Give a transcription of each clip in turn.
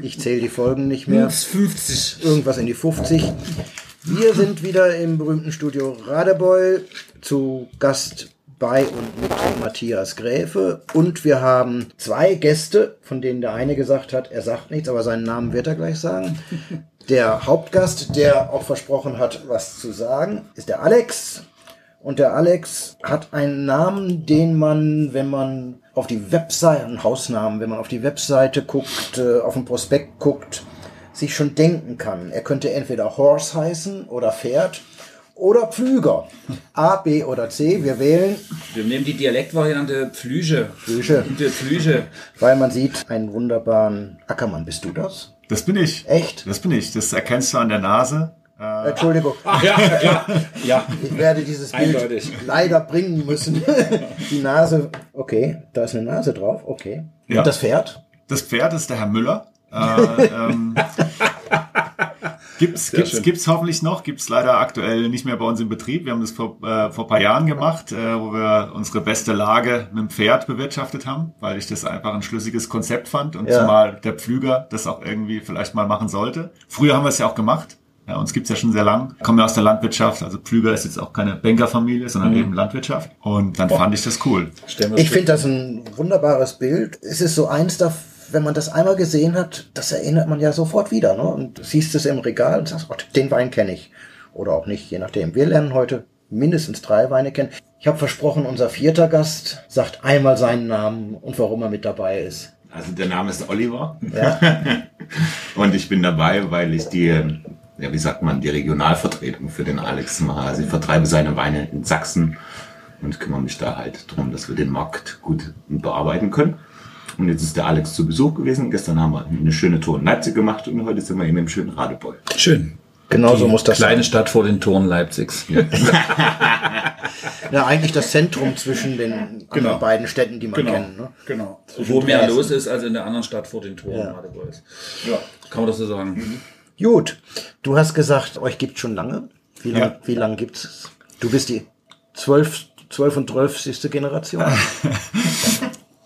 Ich zähle die Folgen nicht mehr. 50. Irgendwas in die 50. Wir sind wieder im berühmten Studio Radebeul zu Gast bei und mit Matthias Gräfe. Und wir haben zwei Gäste, von denen der eine gesagt hat, er sagt nichts, aber seinen Namen wird er gleich sagen. Der Hauptgast, der auch versprochen hat, was zu sagen, ist der Alex. Und der Alex hat einen Namen, den man, wenn man auf die Webseite, einen Hausnamen, wenn man auf die Webseite guckt, äh, auf den Prospekt guckt, sich schon denken kann. Er könnte entweder Horse heißen oder Pferd oder Pflüger. A, B oder C. Wir wählen, Wir nehmen die Dialektvariante Pflüge. Pflüge. Der Pflüge. weil man sieht einen wunderbaren Ackermann. Bist du das? Das bin ich. Echt? Das bin ich. Das erkennst du an der Nase. Äh, Entschuldigung, Ja, klar. Ja. ich werde dieses Bild Eindeutig. leider bringen müssen. Die Nase, okay, da ist eine Nase drauf, okay. Ja. Und das Pferd? das Pferd ist der Herr Müller. Äh, ähm, gibt's, gibt's, schön. gibt's hoffentlich noch, gibt's leider aktuell nicht mehr bei uns im Betrieb. Wir haben das vor, äh, vor paar Jahren gemacht, äh, wo wir unsere beste Lage mit dem Pferd bewirtschaftet haben, weil ich das einfach ein schlüssiges Konzept fand und Ja. zumal der Pflüger das auch irgendwie vielleicht mal machen sollte. Früher haben wir es ja auch gemacht. Ja, uns gibt's ja schon sehr lang. Kommen ja aus der Landwirtschaft. Also Pflüger ist jetzt auch keine Bankerfamilie, sondern eben Landwirtschaft. Und dann fand ich das cool. Ich finde das ein wunderbares Bild. Es ist so eins da, wenn man das einmal gesehen hat, das erinnert man ja sofort wieder. Ne? Und du siehst es im Regal und sagst, oh, den Wein kenne ich. Oder auch nicht, je nachdem. Wir lernen heute mindestens drei Weine kennen. Ich habe versprochen, unser vierter Gast sagt einmal seinen Namen und warum er mit dabei ist. Also der Name ist Oliver Ja? und ich bin dabei, weil ich die, ja wie sagt man, die Regionalvertretung für den Alex mache. Also ich vertreibe seine Weine in Sachsen und kümmere mich da halt drum, dass wir den Markt gut bearbeiten können. Und jetzt ist der Alex zu Besuch gewesen. Gestern haben wir eine schöne Tour in Leipzig gemacht und heute sind wir eben im schönen Radebeul. Schön. Genau so muss das Kleine sein. Stadt vor den Toren Leipzigs. Ja, eigentlich das Zentrum zwischen den Genau. beiden Städten, die man Genau. kennt. Ne? Genau. Wo mehr los ist als in der anderen Stadt vor den Toren Ja. Radebeul. Ja. Kann man das so sagen? Gut, du hast gesagt, euch gibt schon lange. Wie lange Ja. wie lang gibt's? Du bist die zwölf, zwölf und zwölfzigste Generation.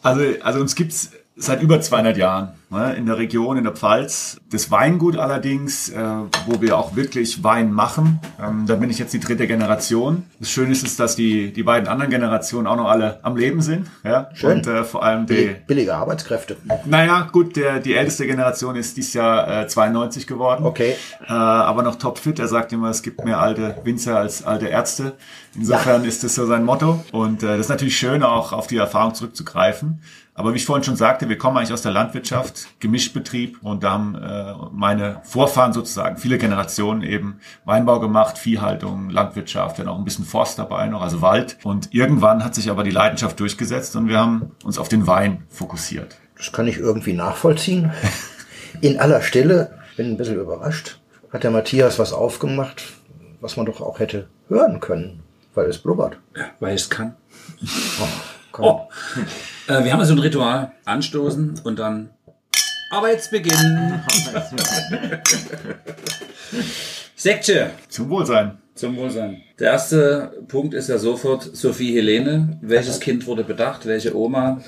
Also, also uns gibt's seit über 200 Jahren ne, in der Region, in der Pfalz. Das Weingut allerdings, äh, wo wir auch wirklich Wein machen, ähm, da bin ich jetzt die dritte Generation. Das Schöne ist, ist, dass die, die beiden anderen Generationen auch noch alle am Leben sind. Ja? Schön. Und äh, vor allem die, Billig, billige Arbeitskräfte. naja, gut, der, die älteste Generation ist dieses Jahr äh, 92 geworden. Okay. Äh, aber noch topfit. Er sagt immer, es gibt mehr alte Winzer als alte Ärzte. Insofern ist das so sein Motto. Und äh, das ist natürlich schön, auch auf die Erfahrung zurückzugreifen. Aber wie ich vorhin schon sagte, wir kommen eigentlich aus der Landwirtschaft, Gemischbetrieb und da haben äh, meine Vorfahren sozusagen viele Generationen eben Weinbau gemacht, Viehhaltung, Landwirtschaft, dann auch ein bisschen Forst dabei noch, also Wald. Und irgendwann hat sich aber die Leidenschaft durchgesetzt und wir haben uns auf den Wein fokussiert. Das kann ich irgendwie nachvollziehen. In aller Stille, bin ein bisschen überrascht, hat der Matthias was aufgemacht, was man doch auch hätte hören können, weil es blubbert. Weil ich es kann. Komm. Oh. Äh, wir haben so ein Ritual. Anstoßen und dann Arbeitsbeginn. Sekte. Zum Wohlsein. Zum Wohlsein. Der erste Punkt ist ja sofort Sophie Helene. Welches Kind wurde bedacht? Welche Oma?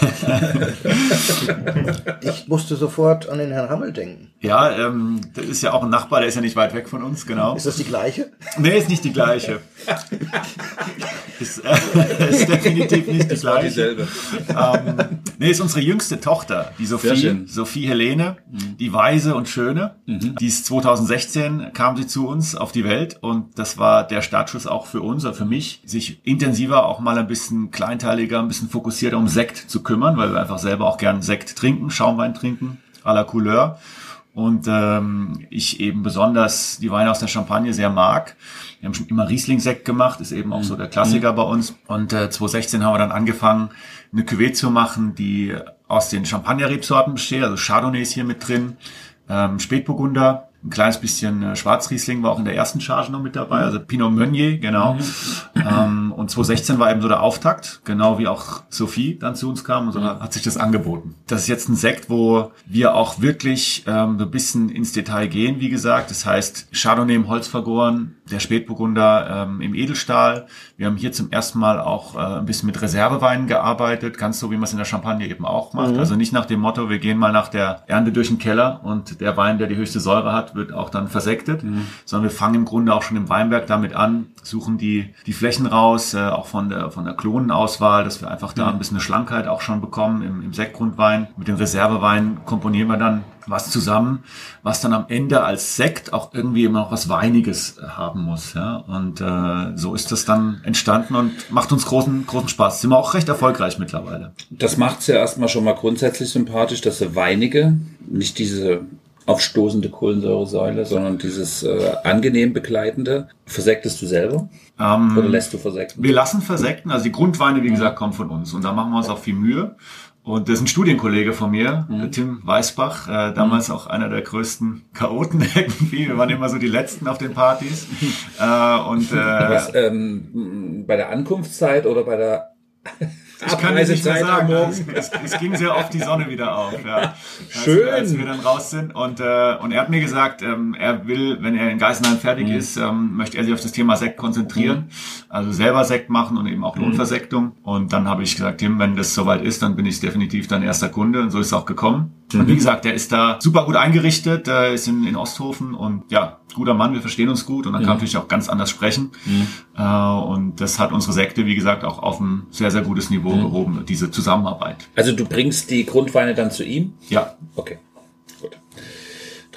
Ich musste sofort an den Herrn Hammel denken. Ja, ähm, das ist ja auch ein Nachbar, der ist ja nicht weit weg von uns, genau. Ist das die gleiche? Nee, ist nicht die gleiche. ist, äh, ist definitiv nicht die Es war gleiche. dieselbe. Ähm, nee, ist unsere jüngste Tochter, die Sehr Sophie, schön. Sophie Helene, die Weise und Schöne. Die ist 2016 kam sie zu uns auf die Welt und das war der Startschuss auch für uns oder für mich, sich intensiver auch mal ein bisschen kleinteiliger, ein bisschen fokussierter um Sekt zu kümmern, weil wir einfach selber auch gern Sekt trinken, Schaumwein trinken, à la Couleur. Und ähm, ich eben besonders die Weine aus der Champagne sehr mag. Wir haben schon immer Riesling-Sekt gemacht, ist eben auch so der Klassiker bei uns. Und äh, 2016 haben wir dann angefangen, eine Cuvée zu machen, die aus den Champagner-Rebsorten besteht. Also Chardonnay ist hier mit drin, ähm, Spätburgunder Ein kleines bisschen äh, Schwarzriesling war auch in der ersten Charge noch mit dabei, also Pinot Meunier, genau. ähm, und 2016 war eben so der Auftakt, genau wie auch Sophie dann zu uns kam und so hat sich das angeboten. Das ist jetzt ein Sekt, wo wir auch wirklich ähm, so ein bisschen ins Detail gehen, wie gesagt. Das heißt, Chardonnay im Holz vergoren, der Spätburgunder ähm, im Edelstahl. Wir haben hier zum ersten Mal auch äh, ein bisschen mit Reserveweinen gearbeitet, ganz so wie man es in der Champagne eben auch macht. Also nicht nach dem Motto, wir gehen mal nach der Ernte durch den Keller und der Wein, der die höchste Säure hat, wird auch dann versektet, sondern wir fangen im Grunde auch schon im Weinberg damit an, suchen die, die Flächen raus, äh, auch von der, von der Klonenauswahl, dass wir einfach da ein bisschen eine Schlankheit auch schon bekommen im, im Sektgrundwein. Mit den Reserveweinen komponieren wir dann was zusammen, was dann am Ende als Sekt auch irgendwie immer noch was Weiniges äh, haben muss. Ja? Und äh, so ist das dann entstanden und macht uns großen, großen Spaß. Sind wir auch recht erfolgreich mittlerweile. Das macht's ja erstmal schon mal grundsätzlich sympathisch, dass sie weinige, nicht diese aufstoßende Kohlensäuresäule, sondern dieses äh, angenehm begleitende. Versektest du selber? Ähm, Oder lässt du versekten? Wir lassen versekten, also die Grundweine, wie gesagt, kommen von uns und da machen wir uns auch viel Mühe. Und das ist ein Studienkollege von mir, der Tim Weißbach, äh, damals auch einer der größten Chaoten irgendwie. Wir waren immer so die Letzten auf den Partys. äh, und äh, Was, ähm, bei der Ankunftszeit oder bei der ich kann es nicht mehr sagen. Morgen? Es, es, ging sehr oft die Sonne wieder auf. Ja. Schön. Als, als wir dann raus sind. Und, äh, und er hat mir gesagt, ähm, er will, wenn er in Geisenheim fertig Mhm. ist, ähm, möchte er sich auf das Thema Sekt konzentrieren. Also selber Sekt machen und eben auch Mhm. Lohnversektung. Und dann habe ich gesagt, Tim, wenn das soweit ist, dann bin ich definitiv dein erster Kunde. Und so ist es auch gekommen. Mhm. Und wie gesagt, der ist da super gut eingerichtet, äh, ist in, in Osthofen und ja, guter Mann, wir verstehen uns gut und dann kann natürlich auch ganz anders sprechen. Äh, und das hat unsere Sekte, wie gesagt, auch auf ein sehr, sehr gutes Niveau gehoben, diese Zusammenarbeit. Also du bringst die Grundweine dann zu ihm? Ja, Okay, gut.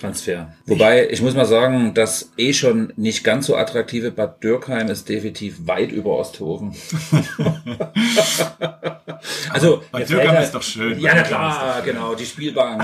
Transfer. Wobei, ich muss mal sagen, das eh schon nicht ganz so attraktive Bad Dürkheim ist definitiv weit über Osthofen. also, Bad Dürkheim ist doch schön. Ja, na klar, genau, die Spielbank.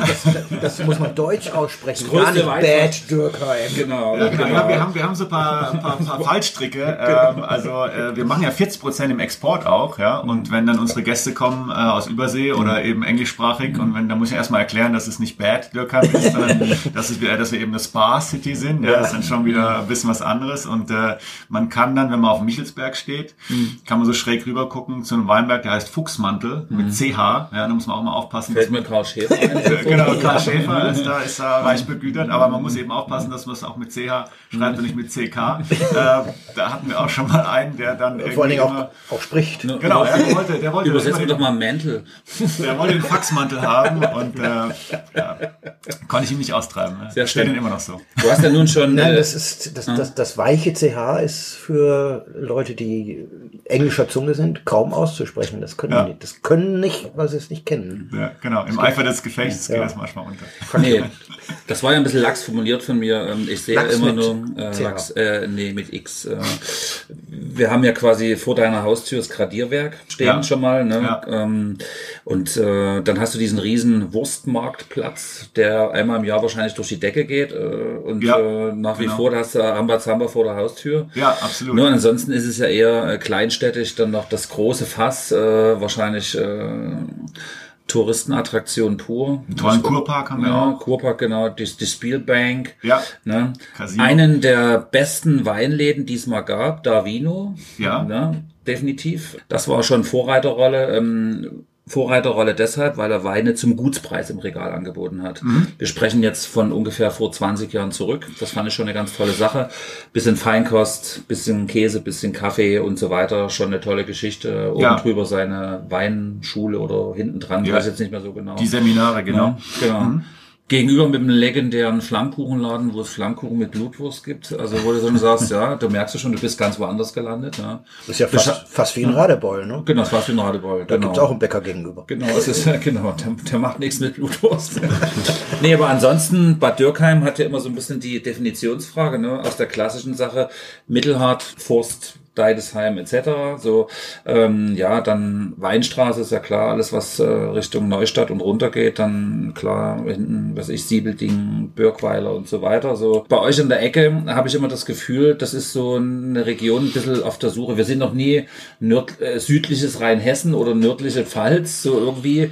Das muss man deutsch aussprechen. Das größte Gar. Bad Dürkheim. genau, Ja, genau. genau. Ja, wir, haben, wir haben so ein paar, ein paar, ein paar Fallstricke. Ähm, also äh, wir machen ja 40 Prozent im Export auch, ja. Und wenn dann unsere Gäste kommen äh, aus Übersee oder eben englischsprachig und wenn, dann muss ich erstmal erklären, dass es nicht Bad Dürkheim ist, sondern dass, es, wieder- dass wir eben eine Spa-City sind. Ja, das ist dann schon wieder ein bisschen was anderes. Und äh, man kann dann, wenn man auf dem Michelsberg steht, kann man so schräg rüber gucken zu einem Weinberg, der heißt Fuchsmantel mit CH. Ja, da muss man auch mal aufpassen. Fällt mir Karl Schäfer ein. Genau, Karl Schäfer ist da, ist da reich begütert, aber man muss eben aufpassen, dass man es auch mit CH schreibt und nicht mit CK. Äh, da hatten wir auch schon mal einen, der dann Vor allen Dingen irgendwie auch, auch spricht. Genau, ja, der wollte, der wollte, Übersetzen wir immer doch mal Mantel. den, der wollte den Faxmantel haben und äh, ja, konnte ich ihn nicht austreiben. Sehr schön. ihn immer noch so. Du hast ja nun schon. Nein, äh, das ist das, das, das weiche CH ist für Leute, die englischer Zunge sind, kaum auszusprechen. Das können Ja. die, das können nicht, weil sie es nicht kennen. Ja, genau, im Eifer des Gefechts geht Ja. das manchmal unter. Nee, das war ja ein bisschen lax formuliert von mir. Ähm, Ich sehe Lachs immer nur äh, CH. Lachs, äh, nee, mit X. Äh, wir haben ja quasi vor deiner Haustür das Gradierwerk stehen Ja. schon mal. Ne? Ja. Ähm, und äh, dann hast du diesen riesen Wurstmarktplatz, der einmal im Jahr wahrscheinlich durch die Decke geht. Äh, und Ja, äh, nach wie genau. vor hast du Rambazamba vor der Haustür. Ja, absolut. Nur ansonsten ist es ja eher äh, kleinstädtisch, dann noch das große Fass, äh, wahrscheinlich äh, Touristenattraktion pur. Einen tollen Kurpark haben wir Ja, auch. Kurpark, genau, die, die Spielbank. Ja. Ne? Casino. Einen der besten Weinläden, die es mal gab, Davino. Ja. Ne? Definitiv. Das war schon Vorreiterrolle. Ähm, Vorreiterrolle deshalb, weil er Weine zum Gutspreis im Regal angeboten hat. Mhm. Wir sprechen jetzt von ungefähr vor 20 Jahren zurück. Das fand ich schon eine ganz tolle Sache. Bisschen Feinkost, bisschen Käse, bisschen Kaffee und so weiter. Schon eine tolle Geschichte. Oben Ja. drüber seine Weinschule oder hinten dran, Ja. weiß jetzt nicht mehr so genau. Die Seminare, genau. Ja, genau. Gegenüber mit einem legendären Flammkuchenladen, wo es Flammkuchen mit Blutwurst gibt. Also wo du so sagst, ja, du merkst ja schon, du bist ganz woanders gelandet. Ja. Das ist ja fast, fast wie ein Radebeul, ne? Genau, das war für ein Radebeul. Da genau. gibt's auch einen Bäcker gegenüber. Genau, es ist, genau, der, der macht nichts mit Blutwurst. nee, aber ansonsten, Bad Dürkheim hat ja immer so ein bisschen die Definitionsfrage, ne, aus der klassischen Sache, Mittelhart, Forst, Deidesheim etc. So, ähm, ja, dann Weinstraße ist ja klar, alles was äh, Richtung Neustadt und runter geht, dann klar, hinten, was ich, Siebelding, Birkweiler und so weiter. So, bei euch in der Ecke habe ich immer das Gefühl, das ist so eine Region ein bisschen auf der Suche. Wir sind noch nie nörd, äh, südliches Rheinhessen oder nördliche Pfalz, so irgendwie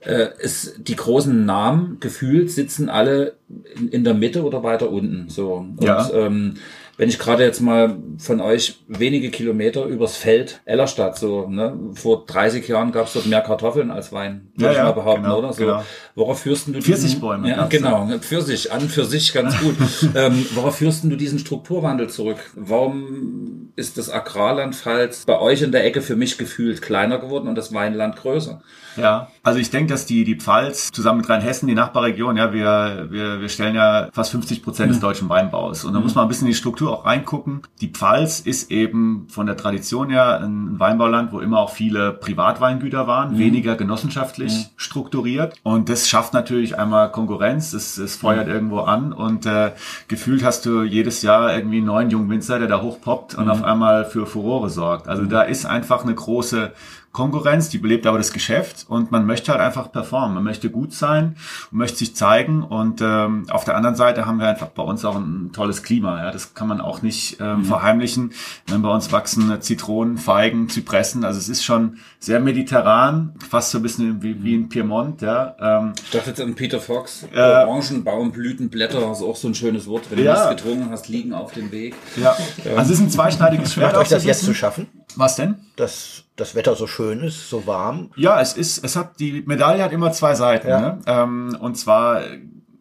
äh, es, die großen Namen gefühlt sitzen alle in, in der Mitte oder weiter unten. So. Und, Ja. ähm, wenn ich gerade jetzt mal von euch wenige Kilometer übers Feld Ellerstadt so, ne, vor 30 Jahren gab es dort mehr Kartoffeln als Wein, würde Ja, ich mal behaupten, genau, oder? So, genau. worauf führst du diesen- Pfirsichbäume Ja, gab's genau, Pfirsich, an für sich ganz gut. ähm, worauf führst du diesen Strukturwandel zurück? Warum ist das Agrarland Pfalz bei euch in der Ecke für mich gefühlt kleiner geworden und das Weinland größer? Ja, also ich denke, dass die, die Pfalz zusammen mit Rheinhessen, die Nachbarregion, ja, wir, wir, wir stellen ja fast 50 Prozent des deutschen Weinbaus. Und da muss man ein bisschen in die Struktur auch reingucken. Die Pfalz ist eben von der Tradition her ein Weinbauland, wo immer auch viele Privatweingüter waren, weniger genossenschaftlich strukturiert. Und das schafft natürlich einmal Konkurrenz, es, es feuert irgendwo an und äh, gefühlt hast du jedes Jahr irgendwie einen neuen jungen Winzer, der da hochpoppt und auf einmal für Furore sorgt. Also da ist einfach eine große Konkurrenz, die belebt aber das Geschäft und man möchte halt einfach performen, man möchte gut sein und möchte sich zeigen und ähm, auf der anderen Seite haben wir einfach bei uns auch ein tolles Klima, ja, das kann man auch nicht ähm, verheimlichen. Wenn bei uns wachsen Zitronen, Feigen, Zypressen, also es ist schon sehr mediterran, fast so ein bisschen wie, wie in Piemont, ja. Ähm, Ich dachte jetzt an Peter Fox, Äh, Orangenbaumblütenblätter, das ist auch so ein schönes Wort. Wenn du Ja. nichts getrunken hast, liegen auf dem Weg. ja. Also es ist ein zweischneidiges Schwert. Macht euch das jetzt zu schaffen, Was denn? dass das Wetter so schön ist, so warm? Ja, es ist, es hat, die Medaille hat immer zwei Seiten. Ja. Ne? Ähm, und zwar äh,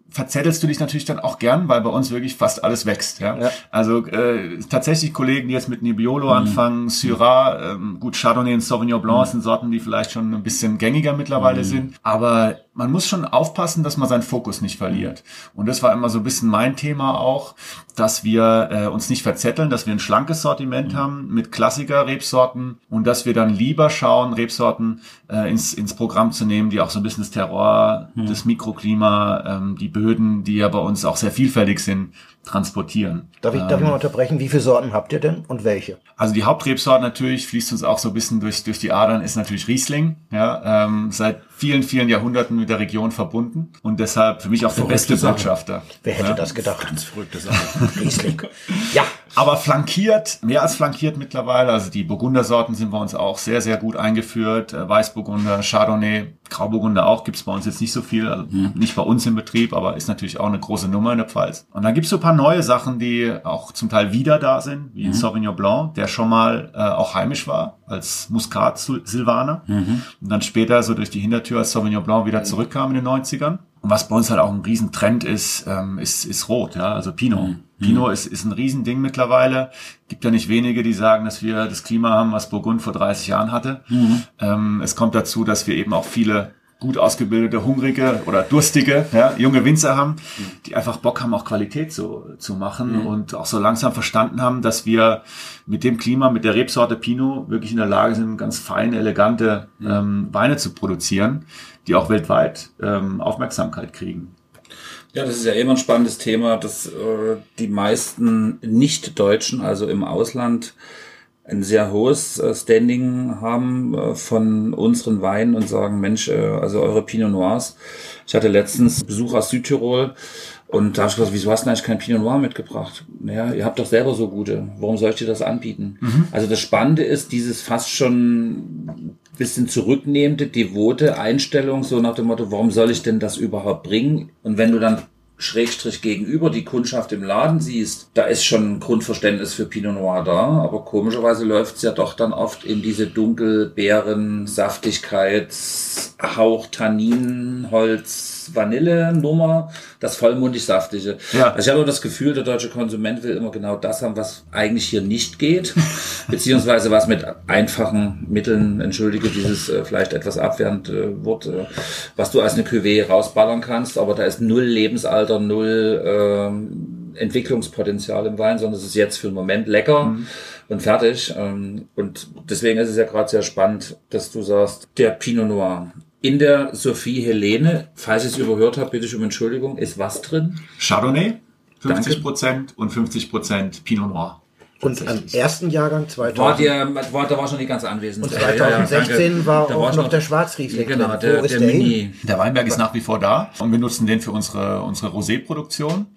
verzettelst du dich natürlich dann auch gern, weil bei uns wirklich fast alles wächst. Ja? Ja. Also äh, tatsächlich Kollegen, die jetzt mit Nebbiolo anfangen, Syrah, ähm, gut, Chardonnay und Sauvignon Blanc sind Sorten, die vielleicht schon ein bisschen gängiger mittlerweile sind. Aber man muss schon aufpassen, dass man seinen Fokus nicht verliert. Und das war immer so ein bisschen mein Thema auch, dass wir äh, uns nicht verzetteln, dass wir ein schlankes Sortiment haben mit Klassiker-Rebsorten und dass wir dann lieber schauen, Rebsorten äh, ins, ins Programm zu nehmen, die auch so ein bisschen das Terroir, das Mikroklima, ähm, die Böden, die ja bei uns auch sehr vielfältig sind, transportieren. Darf ich, darf ich mal unterbrechen? Wie viele Sorten habt ihr denn und welche? Also die Hauptrebsorte natürlich fließt uns auch so ein bisschen durch, durch die Adern, ist natürlich Riesling. Ja, ähm, seit vielen, vielen Jahrhunderten mit der Region verbunden und deshalb für mich auch der beste Sache. Botschafter. Wer hätte ja. das gedacht? Ganz verrückte Sache. Riesling. Ja, Aber flankiert, mehr als flankiert mittlerweile. Also die Burgundersorten sind bei uns auch sehr, sehr gut eingeführt. Äh, Weißburgunder, Chardonnay, Grauburgunder auch gibt's bei uns jetzt nicht so viel. Also nicht bei uns im Betrieb, aber ist natürlich auch eine große Nummer in der Pfalz. Und dann gibt's so ein paar neue Sachen, die auch zum Teil wieder da sind, wie ein Sauvignon Blanc, der schon mal äh, auch heimisch war als Muscat-Silvaner. Und dann später so durch die Hintertür als Sauvignon Blanc wieder zurückkam in den 90ern. Und was bei uns halt auch ein Riesentrend ist, ähm, ist, ist Rot, ja, also Pinot. Pinot ist, ist ein Riesending mittlerweile. Gibt ja nicht wenige, die sagen, dass wir das Klima haben, was Burgund vor 30 Jahren hatte. Ähm, es kommt dazu, dass wir eben auch viele gut ausgebildete, hungrige oder durstige, ja, junge Winzer haben, die einfach Bock haben, auch Qualität zu, zu machen und auch so langsam verstanden haben, dass wir mit dem Klima, mit der Rebsorte Pinot wirklich in der Lage sind, ganz feine, elegante ähm, Weine zu produzieren, die auch weltweit ähm, Aufmerksamkeit kriegen. Ja, das ist ja immer ein spannendes Thema, dass äh, die meisten Nicht-Deutschen, also im Ausland, ein sehr hohes äh, Standing haben äh, von unseren Weinen und sagen, Mensch, äh, also eure Pinot Noirs. Ich hatte letztens Besuch aus Südtirol und da habe ich gesagt, wieso hast du eigentlich kein Pinot Noir mitgebracht? Naja, ihr habt doch selber so gute. Warum soll ich dir das anbieten? Also das Spannende ist dieses fast schon bisschen zurücknehmende, devote Einstellung, so nach dem Motto, warum soll ich denn das überhaupt bringen? Und wenn du dann Schrägstrich gegenüber die Kundschaft im Laden siehst, da ist schon ein Grundverständnis für Pinot Noir da, aber komischerweise läuft es ja doch dann oft in diese Dunkelbeeren, Saftigkeits, Hauch, Tannin, Holz, Vanille-Nummer, das vollmundig saftige. Ja. Also ich habe das Gefühl, der deutsche Konsument will immer genau das haben, was eigentlich hier nicht geht, beziehungsweise was mit einfachen Mitteln, entschuldige dieses äh, vielleicht etwas abwehrend äh, Wort, äh, was du als eine Cuvée rausballern kannst, aber da ist null Lebensalter, null ähm, Entwicklungspotenzial im Wein, sondern es ist jetzt für den Moment lecker und fertig. Ähm, und deswegen ist es ja gerade sehr spannend, dass du sagst, der Pinot Noir. In der Sophie Helene, falls ich es überhört habe, bitte ich um Entschuldigung, ist was drin? Chardonnay, 50 Prozent und 50 Prozent Pinot Noir. Und am ersten Jahrgang 2000. War der, war, da war schon die ganze Anwesend. Und 2016 war Da auch war noch der Schwarzriesling Genau, drin. der, der der hin? Mini. Der Weinberg ist nach wie vor da und wir nutzen den für unsere, unsere Rosé-Produktion.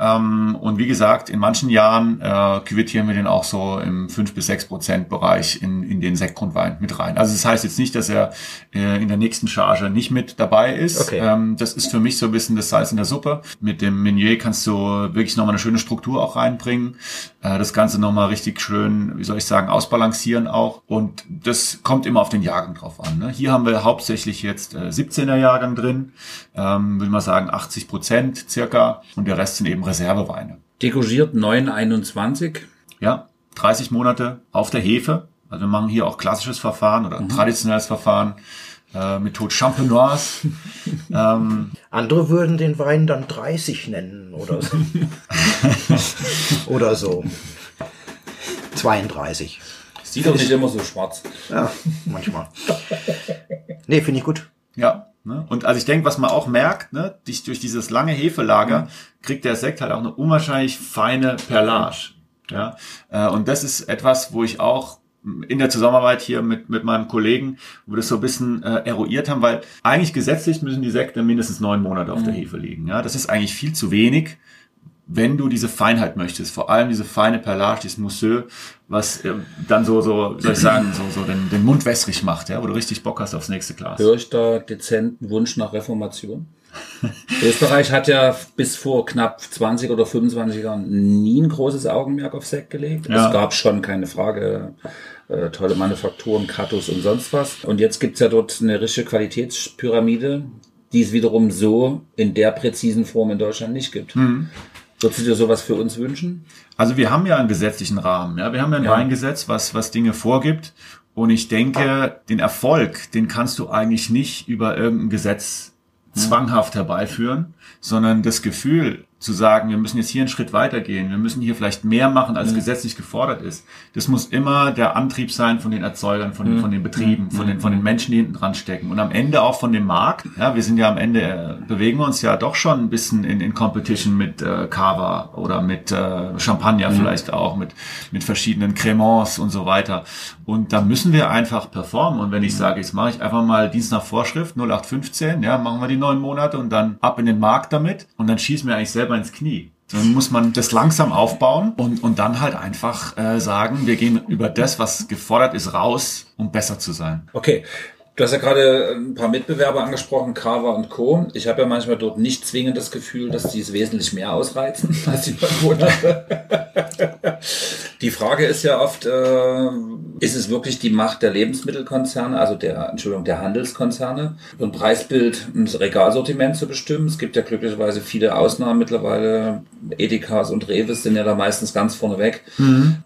Ähm, und wie gesagt, in manchen Jahren äh, küvettieren wir den auch so im 5 bis 6 Prozent Bereich in, in den Sektgrundwein mit rein. Also das heißt jetzt nicht, dass er äh, in der nächsten Charge nicht mit dabei ist. Okay. Ähm, das ist für mich so ein bisschen das Salz in der Suppe. Mit dem Meunier kannst du wirklich nochmal eine schöne Struktur auch reinbringen. Äh, das Ganze nochmal richtig schön, wie soll ich sagen, ausbalancieren auch. Und das kommt immer auf den Jahrgang drauf an. Ne? Hier haben wir hauptsächlich jetzt äh, 17er Jahrgang drin, ähm, will mal sagen 80 Prozent circa. Und der Rest sind eben Reserveweine. Degogiert 921. Ja, 30 Monate auf der Hefe. Also wir machen hier auch klassisches Verfahren oder traditionelles Verfahren. Äh, Methode Champenoise. ähm, Andere würden den Wein dann 30 nennen oder so. oder so. 32. Sieht doch nicht immer so schwarz. Ja, manchmal. Nee, finde ich gut. Ja. Ne? Und also ich denke, was man auch merkt, ne, durch, durch dieses lange Hefelager kriegt der Sekt halt auch eine unwahrscheinlich feine Perlage. Ja? Äh, und das ist etwas, wo ich auch in der Zusammenarbeit hier mit, mit meinem Kollegen, wo wir das so ein bisschen äh, eruiert haben, weil eigentlich gesetzlich müssen die Sekte mindestens neun Monate auf der Hefe liegen. Ja? Das ist eigentlich viel zu wenig, wenn du diese Feinheit möchtest, vor allem diese feine Perlage, dieses Mousseux, was äh, dann so, so, soll ich sagen, so, so den, den Mund wässrig macht, ja, wo du richtig Bock hast aufs nächste Glas. Höre ich da dezenten Wunsch nach Reformation? Österreich hat ja bis vor knapp 20 oder 25 Jahren nie ein großes Augenmerk auf Sekt gelegt. Ja. Es gab schon, keine Frage, äh, tolle Manufakturen, Katus und sonst was. Und jetzt gibt's ja dort eine richtige Qualitätspyramide, die es wiederum so in der präzisen Form in Deutschland nicht gibt. Würdest du dir sowas für uns wünschen? Also wir haben ja einen gesetzlichen Rahmen, ja, wir haben ja ein Ja. Weingesetz, was, was Dinge vorgibt. Und ich denke, den Erfolg, den kannst du eigentlich nicht über irgendein Gesetz zwanghaft herbeiführen, sondern das Gefühl zu sagen, wir müssen jetzt hier einen Schritt weitergehen, wir müssen hier vielleicht mehr machen, als gesetzlich gefordert ist. Das muss immer der Antrieb sein von den Erzeugern, von, den von den Betrieben, von den, von den Menschen, die hinten dran stecken und am Ende auch von dem Markt. Ja, wir sind ja am Ende, äh, bewegen wir uns ja doch schon ein bisschen in, in Competition mit äh, Cava oder mit äh, Champagner vielleicht auch, mit, mit verschiedenen Cremants und so weiter. Und da müssen wir einfach performen. Und wenn ich sage, jetzt mache ich einfach mal Dienst nach Vorschrift 0815, ja, machen wir die neun Monate und dann ab in den Markt damit und dann schießen wir eigentlich selber ins Knie. Dann muss man das langsam aufbauen und, und dann halt einfach äh, sagen, wir gehen über das, was gefordert ist, raus, um besser zu sein. Okay. Du hast ja gerade ein paar Mitbewerber angesprochen, Carver und Co. Ich habe ja manchmal dort nicht zwingend das Gefühl, dass die es wesentlich mehr ausreizen als die Monate. Die Frage ist ja oft, äh, ist es wirklich die Macht der Lebensmittelkonzerne, also der, Entschuldigung, der Handelskonzerne, ein Preisbild, ein Regalsortiment zu bestimmen? Es gibt ja glücklicherweise viele Ausnahmen mittlerweile. Edekas und Reves sind ja da meistens ganz vorne weg,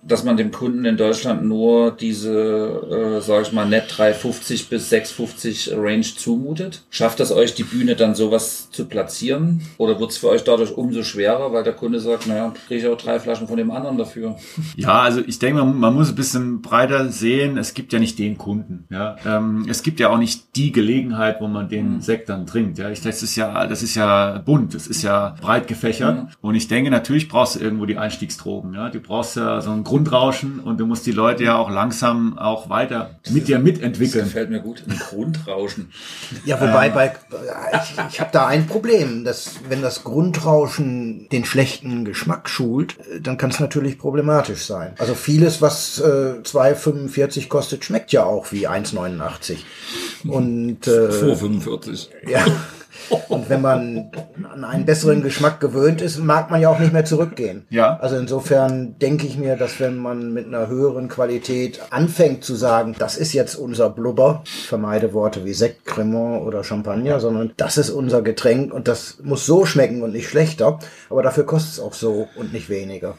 dass man dem Kunden in Deutschland nur diese, äh, sage ich mal, net 350 bis 650 Range zumutet. Schafft das euch, die Bühne dann sowas zu platzieren? Oder wird es für euch dadurch umso schwerer, weil der Kunde sagt, naja, kriege ich auch drei Flaschen von dem anderen dafür? Ja, also ich denke, man, man muss ein bisschen breiter sehen. Es gibt ja nicht den Kunden. Ja, ähm, es gibt ja auch nicht die Gelegenheit, wo man den Sekt dann trinkt. Ja, ich, das ist ja, das ist ja bunt. Das ist ja breit gefächert. Und ich denke, natürlich brauchst du irgendwo die Einstiegsdrogen. Ja, du brauchst ja so ein Grundrauschen und du musst die Leute ja auch langsam auch weiter mit dir Das mitentwickeln. gefällt mir gut. Ein Grundrauschen. Ja, wobei bei ich, ich habe da ein Problem, dass wenn das Grundrauschen den schlechten Geschmack schult, äh, dann kann es natürlich problematisch sein. Also vieles, was äh, 2,45 kostet, schmeckt ja auch wie 1,89. Und äh, Vor 45. ja. Und wenn man an einen besseren Geschmack gewöhnt ist, mag man ja auch nicht mehr zurückgehen. Ja. Also insofern denke ich mir, dass wenn man mit einer höheren Qualität anfängt zu sagen, das ist jetzt unser Blubber, ich vermeide Worte wie Sekt, Cremant oder Champagner, sondern das ist unser Getränk und das muss so schmecken und nicht schlechter, aber dafür kostet es auch so und nicht weniger.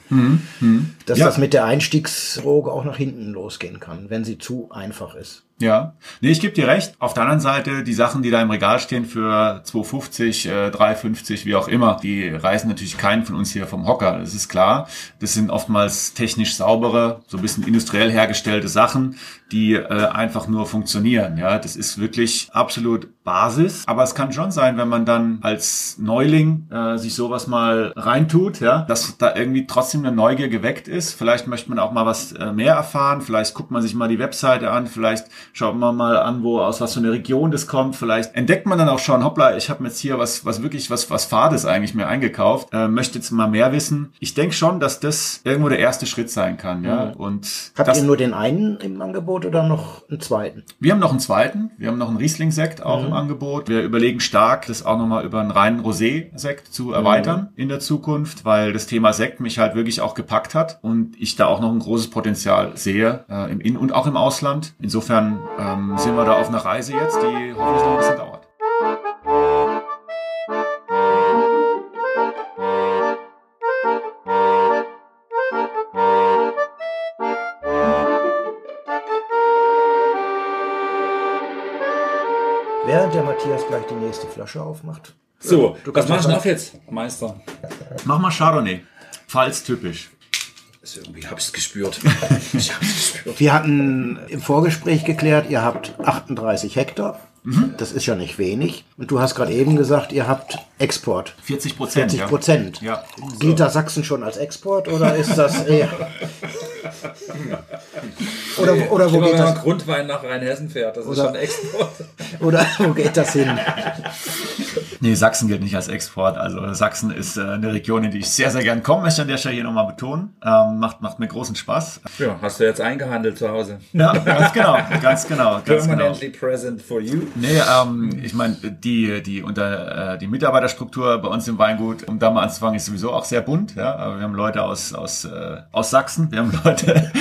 Dass Ja. das mit der Einstiegsdroge auch nach hinten losgehen kann, wenn sie zu einfach ist. Ja, nee, ich gebe dir recht. Auf der anderen Seite, die Sachen, die da im Regal stehen für 2,50, äh, 3,50, wie auch immer, die reißen natürlich keinen von uns hier vom Hocker. Das ist klar. Das sind oftmals technisch saubere, so ein bisschen industriell hergestellte Sachen, die äh, einfach nur funktionieren. Ja, das ist wirklich absolut Basis. Aber es kann schon sein, wenn man dann als Neuling äh, sich sowas mal reintut, ja, dass da irgendwie trotzdem eine Neugier geweckt ist. Vielleicht möchte man auch mal was äh, mehr erfahren. Vielleicht guckt man sich mal die Webseite an. Vielleicht schaut man mal an, wo aus was für eine Region das kommt. Vielleicht entdeckt man dann auch schon, hoppla, ich habe mir jetzt hier was, was wirklich was, was Fades eigentlich mir eingekauft. Äh, möchte jetzt mal mehr wissen. Ich denke schon, dass das irgendwo der erste Schritt sein kann, ja. Mhm. Und Habt das, ihr nur den einen im Angebot oder noch einen zweiten? wir haben noch einen zweiten. Wir haben noch einen Riesling-Sekt auch im Angebot. Wir überlegen stark, das auch nochmal über einen reinen Rosé-Sekt zu erweitern in der Zukunft, weil das Thema Sekt mich halt wirklich auch gepackt hat und ich da auch noch ein großes Potenzial sehe, äh, im In- und auch im Ausland. Insofern ähm, sind wir da auf einer Reise jetzt, die hoffentlich noch ein bisschen dauert. Matthias gleich die nächste Flasche aufmacht. So, Du was kannst machst du auf jetzt, Meister? Mach mal Chardonnay. Pfalz typisch. Das irgendwie hab ich's gespürt. ich hab's gespürt. Wir hatten im Vorgespräch geklärt, ihr habt 38 Hektar. Das ist ja nicht wenig. Und du hast gerade eben gesagt, ihr habt Export. 40 Prozent. 40 Prozent. Ja. Gilt da Sachsen schon als Export oder ist das eher. oder, oder wo geht das? Grundwein nach Rheinhessen fährt, das ist Oder- schon Export. Oder wo geht das hin? Nee, Sachsen gilt nicht als Export. Also Sachsen ist äh, eine Region, in die ich sehr, sehr gern komme, möchte ich an der Stelle hier nochmal betonen. Ähm, macht, macht mir großen Spaß. Ja, hast du jetzt eingehandelt zu Hause. Ja, ganz genau, ganz genau, ganz genau. Permanently present for you. Nee, ähm, ich meine, die, die, unter, äh, die Mitarbeiterstruktur bei uns im Weingut, um da mal anzufangen, ist sowieso auch sehr bunt. Ja? Aber wir haben Leute aus, aus, äh, aus Sachsen, wir haben Leute,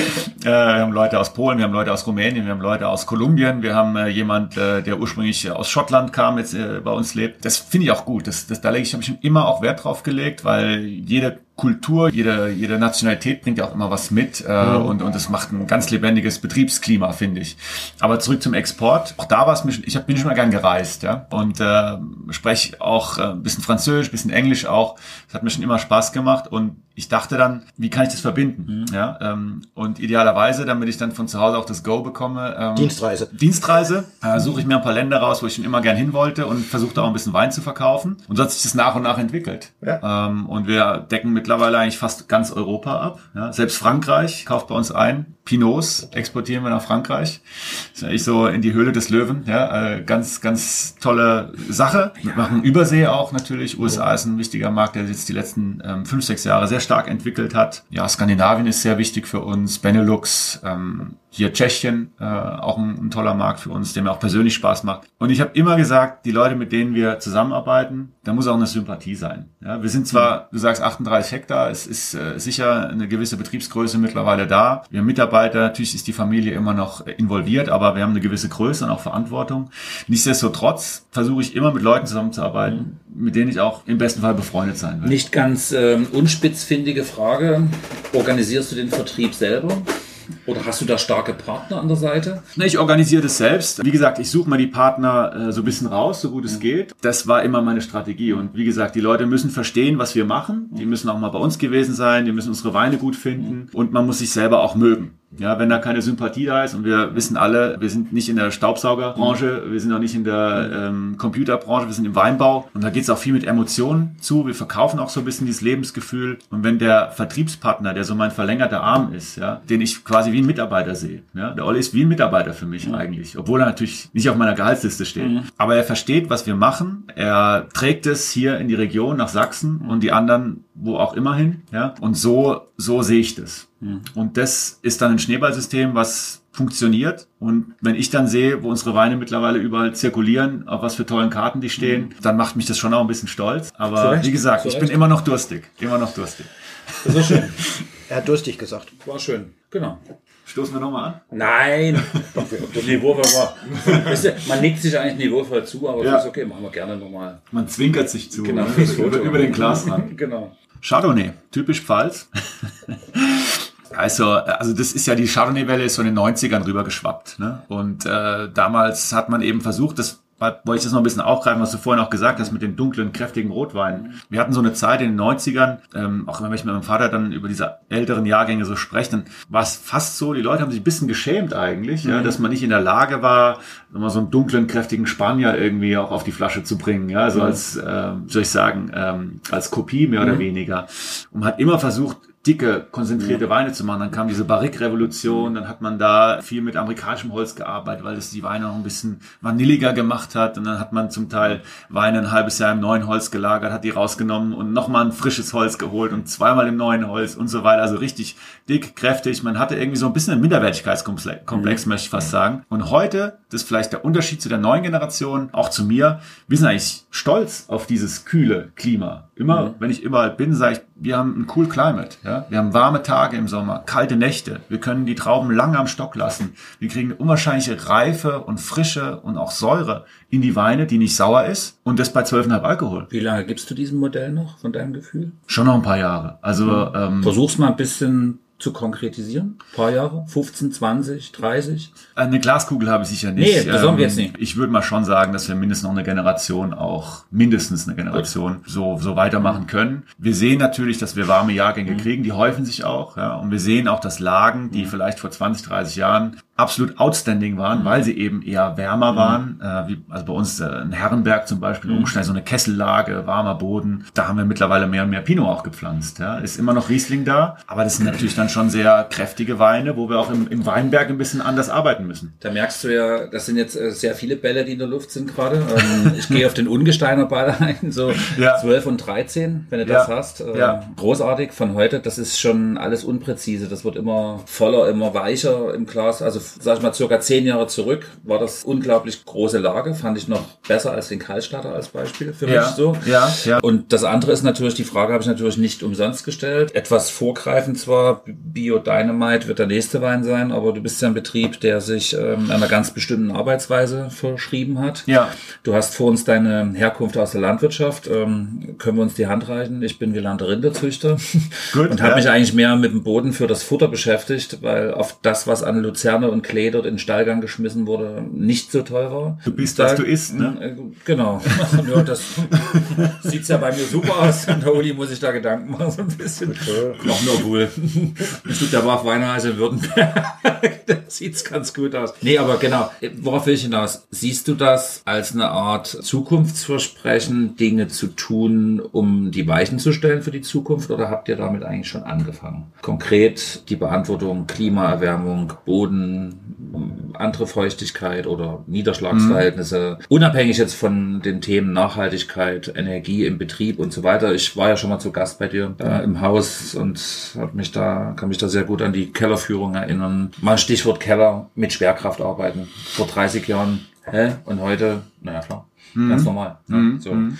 äh, wir haben Leute aus Polen, wir haben Leute aus Rumänien, wir haben Leute aus Kolumbien, wir haben äh, jemand, äh, der ursprünglich aus Schottland kam, jetzt äh, bei uns lebt. Das finde ich auch gut. Das, das, da lege ich, ich immer auch Wert drauf gelegt, weil jede Kultur, jede, jede Nationalität bringt ja auch immer was mit äh, und, und das macht ein ganz lebendiges Betriebsklima, finde ich. Aber zurück zum Export. Auch da war es mir ich hab, bin schon mal gern gereist, ja. Und äh, spreche auch äh, ein bisschen Französisch, ein bisschen Englisch auch. Das hat mir schon immer Spaß gemacht und ich dachte dann, wie kann ich das verbinden? Ja, ähm, und idealerweise, damit ich dann von zu Hause auch das Go bekomme. Ähm, Dienstreise. Dienstreise, äh, suche ich mir ein paar Länder raus, wo ich schon immer gern hin wollte und versuche da auch ein bisschen Wein zu verkaufen. Und so hat sich das nach und nach entwickelt. Ja. Ähm, und wir decken mittlerweile eigentlich fast ganz Europa ab. Ja. Selbst Frankreich kauft bei uns ein. Pinots exportieren wir nach Frankreich. Das ist eigentlich so in die Höhle des Löwen. Ja. Äh, ganz, ganz tolle Sache. Wir machen Übersee auch natürlich. USA ist ein wichtiger Markt, der sich jetzt die letzten ähm, fünf, sechs Jahre sehr stark entwickelt hat. Ja, Skandinavien ist sehr wichtig für uns. Benelux, ähm, hier Tschechien, äh, auch ein, ein toller Markt für uns, der mir auch persönlich Spaß macht. Und ich habe immer gesagt, die Leute, mit denen wir zusammenarbeiten, da muss auch eine Sympathie sein. Ja, wir sind zwar, du sagst 38 Hektar, es ist äh, sicher eine gewisse Betriebsgröße mittlerweile da. Wir haben Mitarbeiter, natürlich ist die Familie immer noch äh, involviert, aber wir haben eine gewisse Größe und auch Verantwortung. Nichtsdestotrotz versuche ich immer mit Leuten zusammenzuarbeiten, mit denen ich auch im besten Fall befreundet sein will. Nicht ganz ähm, unspitzfindige Frage. Organisierst du den Vertrieb selber? Oder hast du da starke Partner an der Seite? Ich organisiere das selbst. Wie gesagt, ich suche mal die Partner äh, so ein bisschen raus, so gut es geht. Das war immer meine Strategie. Und wie gesagt, die Leute müssen verstehen, was wir machen. Die müssen auch mal bei uns gewesen sein. Die müssen unsere Weine gut finden. Und man muss sich selber auch mögen. Ja, wenn da keine Sympathie da ist und wir wissen alle, wir sind nicht in der Staubsaugerbranche, wir sind auch nicht in der ähm, Computerbranche, wir sind im Weinbau. Und da geht es auch viel mit Emotionen zu. Wir verkaufen auch so ein bisschen dieses Lebensgefühl. Und wenn der Vertriebspartner, der so mein verlängerter Arm ist, ja, den ich quasi wie ein Mitarbeiter sehe, ja, der Olli ist wie ein Mitarbeiter für mich eigentlich, obwohl er natürlich nicht auf meiner Gehaltsliste steht, aber er versteht, was wir machen, er trägt es hier in die Region nach Sachsen und die anderen wo auch immer hin, ja, und so so sehe ich das. Und das ist dann ein Schneeballsystem, was funktioniert. Und wenn ich dann sehe, wo unsere Weine mittlerweile überall zirkulieren, auf was für tollen Karten die stehen, dann macht mich das schon auch ein bisschen stolz. Aber Zu Recht, wie gesagt, zu ich bin immer noch durstig. Immer noch durstig. Das ist schön. Er hat durstig gesagt. War schön. Genau. Stoßen wir nochmal an? Nein. Das Niveau war. Weißt du, man nickt sich eigentlich niveauvoll zu, aber Ja. das ist okay, machen wir gerne nochmal. Man zwinkert sich zu. Genau, ne? über, Foto. über den Glasrand. Genau. Chardonnay, typisch Pfalz. Also, also das ist ja die Chardonnay-Welle ist so in den 90ern rübergeschwappt. Ne? Und äh, damals hat man eben versucht, das wollte ich das noch ein bisschen aufgreifen, was du vorhin auch gesagt hast mit den dunklen, kräftigen Rotweinen. Wir hatten so eine Zeit in den 90ern, ähm, auch wenn ich mit meinem Vater dann über diese älteren Jahrgänge so spreche, dann war es fast so, die Leute haben sich ein bisschen geschämt eigentlich, mhm. ja, dass man nicht in der Lage war, mal so einen dunklen, kräftigen Spanier irgendwie auch auf die Flasche zu bringen, ja, so mhm. als, äh, soll ich sagen, ähm, als Kopie mehr mhm. oder weniger. Und man hat immer versucht, dicke, konzentrierte ja. Weine zu machen. Dann kam diese Barrique-Revolution, dann hat man da viel mit amerikanischem Holz gearbeitet, weil es die Weine noch ein bisschen vanilliger gemacht hat. Und dann hat man zum Teil Weine ein halbes Jahr im neuen Holz gelagert, hat die rausgenommen und nochmal ein frisches Holz geholt und zweimal im neuen Holz und so weiter. Also richtig dick, kräftig. Man hatte irgendwie so ein bisschen einen Minderwertigkeitskomplex, mhm. möchte ich fast sagen. Und heute, das ist vielleicht der Unterschied zu der neuen Generation, auch zu mir, wir sind eigentlich stolz auf dieses kühle Klima. Immer, mhm. wenn ich überall bin, sage ich, wir haben ein cool Climate. Ja? Wir haben warme Tage im Sommer, kalte Nächte. Wir können die Trauben lange am Stock lassen. Wir kriegen eine unwahrscheinliche Reife und Frische und auch Säure in die Weine, die nicht sauer ist. Und das bei 12,5 Alkohol. Wie lange gibst du diesem Modell noch, von deinem Gefühl? Schon noch ein paar Jahre. Also mhm. ähm, Versuch's mal ein bisschen zu konkretisieren? Ein paar Jahre? 15, 20, 30? Eine Glaskugel habe ich sicher nicht. Nee, das ähm, wir jetzt nicht. Ich würde mal schon sagen, dass wir mindestens noch eine Generation auch, mindestens eine Generation so, so weitermachen können. Wir sehen natürlich, dass wir warme Jahrgänge mhm. kriegen, die häufen sich auch, ja. Und wir sehen auch, dass Lagen, die mhm. vielleicht vor 20, 30 Jahren absolut outstanding waren, mhm. weil sie eben eher wärmer mhm. waren. Äh, wie, also bei uns äh, in Herrenberg zum Beispiel, mhm. Umstein, so eine Kessellage, warmer Boden. Da haben wir mittlerweile mehr und mehr Pinot auch gepflanzt. Ja. Ist immer noch Riesling da, aber das sind natürlich dann schon sehr kräftige Weine, wo wir auch im, im Weinberg ein bisschen anders arbeiten müssen. Da merkst du ja, das sind jetzt äh, sehr viele Bälle, die in der Luft sind gerade. Ähm, ich gehe auf den Ungesteiner Ball ein, so ja. 12 und 13, wenn du das ja. hast. Äh, ja. Großartig von heute, das ist schon alles unpräzise. Das wird immer voller, immer weicher im Glas. Also sag ich mal, circa zehn Jahre zurück war das unglaublich große Lage. Fand ich noch besser als den Kaltstatter als Beispiel für ja, mich so. Ja, ja. Und das andere ist natürlich, die Frage habe ich natürlich nicht umsonst gestellt. Etwas vorgreifend zwar, Bio Dynamite wird der nächste Wein sein, aber du bist ja ein Betrieb, der sich ähm, einer ganz bestimmten Arbeitsweise verschrieben hat. Ja. Du hast vor uns deine Herkunft aus der Landwirtschaft. Ähm, können wir uns die Hand reichen? Ich bin gelernter Rinderzüchter Gut, und habe ja. mich eigentlich mehr mit dem Boden für das Futter beschäftigt, weil auf das, was an Luzerne und Klee dort in den Stallgang geschmissen wurde, nicht so toll war. Du bist, da, was du isst, ne? Äh, genau. ja, das sieht's ja bei mir super aus. Und der Uli muss ich da Gedanken machen, so ein bisschen. Noch nur wohl. Ein Stück der Weinreise in Württemberg. da sieht's ganz gut aus. Nee, aber genau. Worauf will ich hinaus? Siehst du das als eine Art Zukunftsversprechen, Dinge zu tun, um die Weichen zu stellen für die Zukunft? Oder habt ihr damit eigentlich schon angefangen? Konkret die Beantwortung Klimaerwärmung, Boden, andere Feuchtigkeit oder Niederschlagsverhältnisse, mhm. unabhängig jetzt von den Themen Nachhaltigkeit, Energie im Betrieb und so weiter. Ich war ja schon mal zu Gast bei dir äh, im Haus und hab mich da, kann mich da sehr gut an die Kellerführung erinnern. Mal Stichwort Keller mit Schwerkraft arbeiten. Vor 30 Jahren, hä? Und heute, naja klar, mhm. ganz normal. Ne? Mhm. So. Mhm.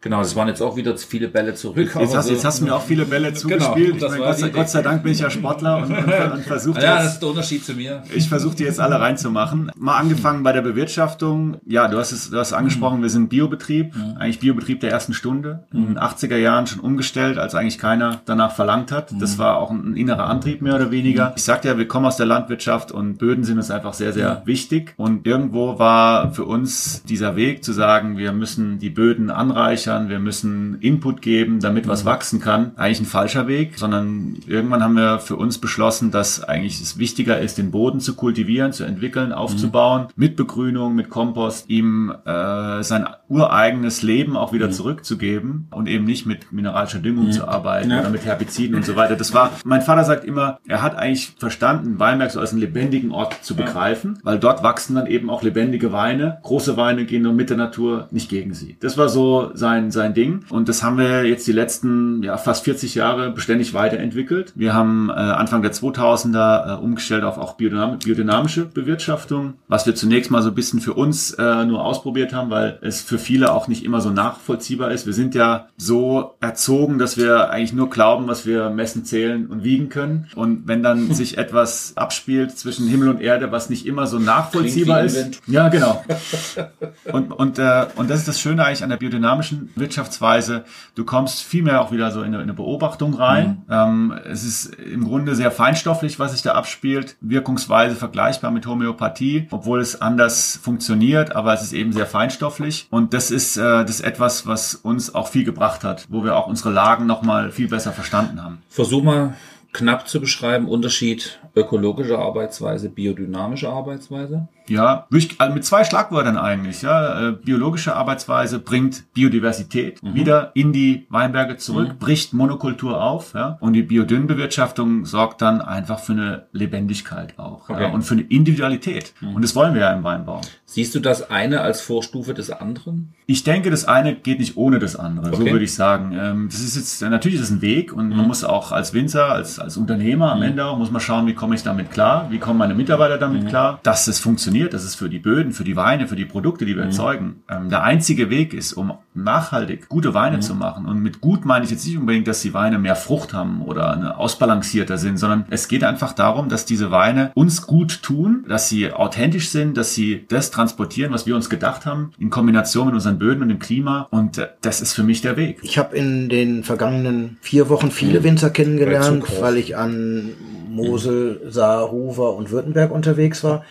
Genau, das waren jetzt auch wieder viele Bälle zurück. Jetzt, hast, so, jetzt hast du mir auch viele Bälle genau, zugespielt. Genau, meine, Gott, sei, Gott sei Dank bin ich ja Sportler und, und, und versuche Ja, das ist der Unterschied zu mir. Ich versuche die jetzt alle reinzumachen. Mal angefangen bei der Bewirtschaftung. Ja, du hast es du hast angesprochen, wir sind Biobetrieb, mhm. eigentlich Biobetrieb der ersten Stunde. In den 80er Jahren schon umgestellt, als eigentlich keiner danach verlangt hat. Das mhm. war auch ein innerer Antrieb mehr oder weniger. Ich sagte ja, wir kommen aus der Landwirtschaft und Böden sind uns einfach sehr, sehr wichtig. Und irgendwo war für uns dieser Weg zu sagen, wir müssen die Böden anreichern, wir müssen Input geben, damit was mhm. wachsen kann, eigentlich ein falscher Weg, sondern irgendwann haben wir für uns beschlossen, dass eigentlich es wichtiger ist, den Boden zu kultivieren, zu entwickeln, aufzubauen, mhm. mit Begrünung, mit Kompost, ihm äh, sein ureigenes Leben auch wieder mhm. zurückzugeben und eben nicht mit mineralischer Düngung mhm. zu arbeiten ja. oder mit Herbiziden und so weiter. Das war, mein Vater sagt immer, er hat eigentlich verstanden, Weinberg so als einen lebendigen Ort zu begreifen, weil dort wachsen dann eben auch lebendige Weine. Große Weine gehen nur mit der Natur, nicht gegen sie. Das war so sein, sein Ding. Und das haben wir jetzt die letzten ja, fast 40 Jahre beständig weiterentwickelt. Wir haben äh, Anfang der 2000er äh, umgestellt auf auch biodynam biodynamische Bewirtschaftung, was wir zunächst mal so ein bisschen für uns äh, nur ausprobiert haben, weil es für viele auch nicht immer so nachvollziehbar ist. Wir sind ja so erzogen, dass wir eigentlich nur glauben, was wir messen, zählen und wiegen können. Und wenn dann sich etwas abspielt zwischen Himmel und Erde, was nicht immer so nachvollziehbar ist. Ja, genau. Und, und, äh, und das ist das Schöne eigentlich an der biodynamischen Wirtschaftsweise. Du kommst vielmehr auch wieder so in eine, in eine Beobachtung rein. Mhm. Ähm, es ist im Grunde sehr feinstofflich, was sich da abspielt. Wirkungsweise vergleichbar mit Homöopathie, obwohl es anders funktioniert, aber es ist eben sehr feinstofflich. Und das ist, äh, das ist etwas, was uns auch viel gebracht hat, wo wir auch unsere Lagen nochmal viel besser verstanden haben. Versuch mal knapp zu beschreiben, Unterschied ökologische Arbeitsweise, biodynamische Arbeitsweise? Ja, also mit zwei Schlagwörtern eigentlich. Ja. Äh, biologische Arbeitsweise bringt Biodiversität mhm. wieder in die Weinberge zurück, mhm. bricht Monokultur auf. Ja. Und die Biodünnbewirtschaftung sorgt dann einfach für eine Lebendigkeit auch okay. ja, und für eine Individualität. Mhm. Und das wollen wir ja im Weinbau. Siehst du das eine als Vorstufe des anderen? Ich denke, das eine geht nicht ohne das andere. Okay. So würde ich sagen. Ähm, das ist jetzt natürlich ist es ein Weg und man mhm. muss auch als Winzer, als als Unternehmer am mhm. Ende auch muss man schauen, wie komme ich damit klar, wie kommen meine Mitarbeiter damit mhm. klar, dass es funktioniert funktioniert, dass es für die Böden, für die Weine, für die Produkte, die wir mhm. erzeugen, ähm, der einzige Weg ist, um nachhaltig gute Weine mhm. zu machen. Und mit gut meine ich jetzt nicht unbedingt, dass die Weine mehr Frucht haben oder eine ausbalancierter sind, sondern es geht einfach darum, dass diese Weine uns gut tun, dass sie authentisch sind, dass sie das transportieren, was wir uns gedacht haben, in Kombination mit unseren Böden und dem Klima. Und äh, das ist für mich der Weg. Ich habe in den vergangenen vier Wochen viele mhm. Winzer kennengelernt, weil ich an Mosel, Saar, Hofer und Württemberg unterwegs war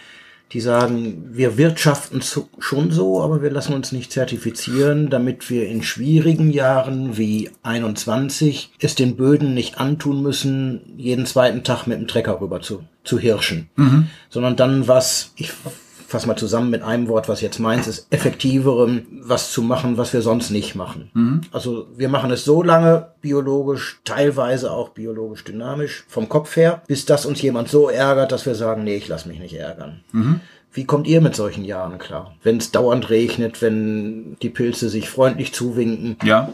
die sagen, wir wirtschaften schon so, aber wir lassen uns nicht zertifizieren, damit wir in schwierigen Jahren wie 21 es den Böden nicht antun müssen, jeden zweiten Tag mit dem Trecker rüber zu, zu hirschen, mhm. sondern dann was, ich fass mal zusammen mit einem Wort, was jetzt meins ist, effektiverem was zu machen, was wir sonst nicht machen. Mhm. Also wir machen es so lange biologisch, teilweise auch biologisch dynamisch vom Kopf her, bis das uns jemand so ärgert, dass wir sagen, nee, ich lass mich nicht ärgern. Mhm. Wie kommt ihr mit solchen Jahren klar? Wenn es dauernd regnet, wenn die Pilze sich freundlich zuwinken? Ja,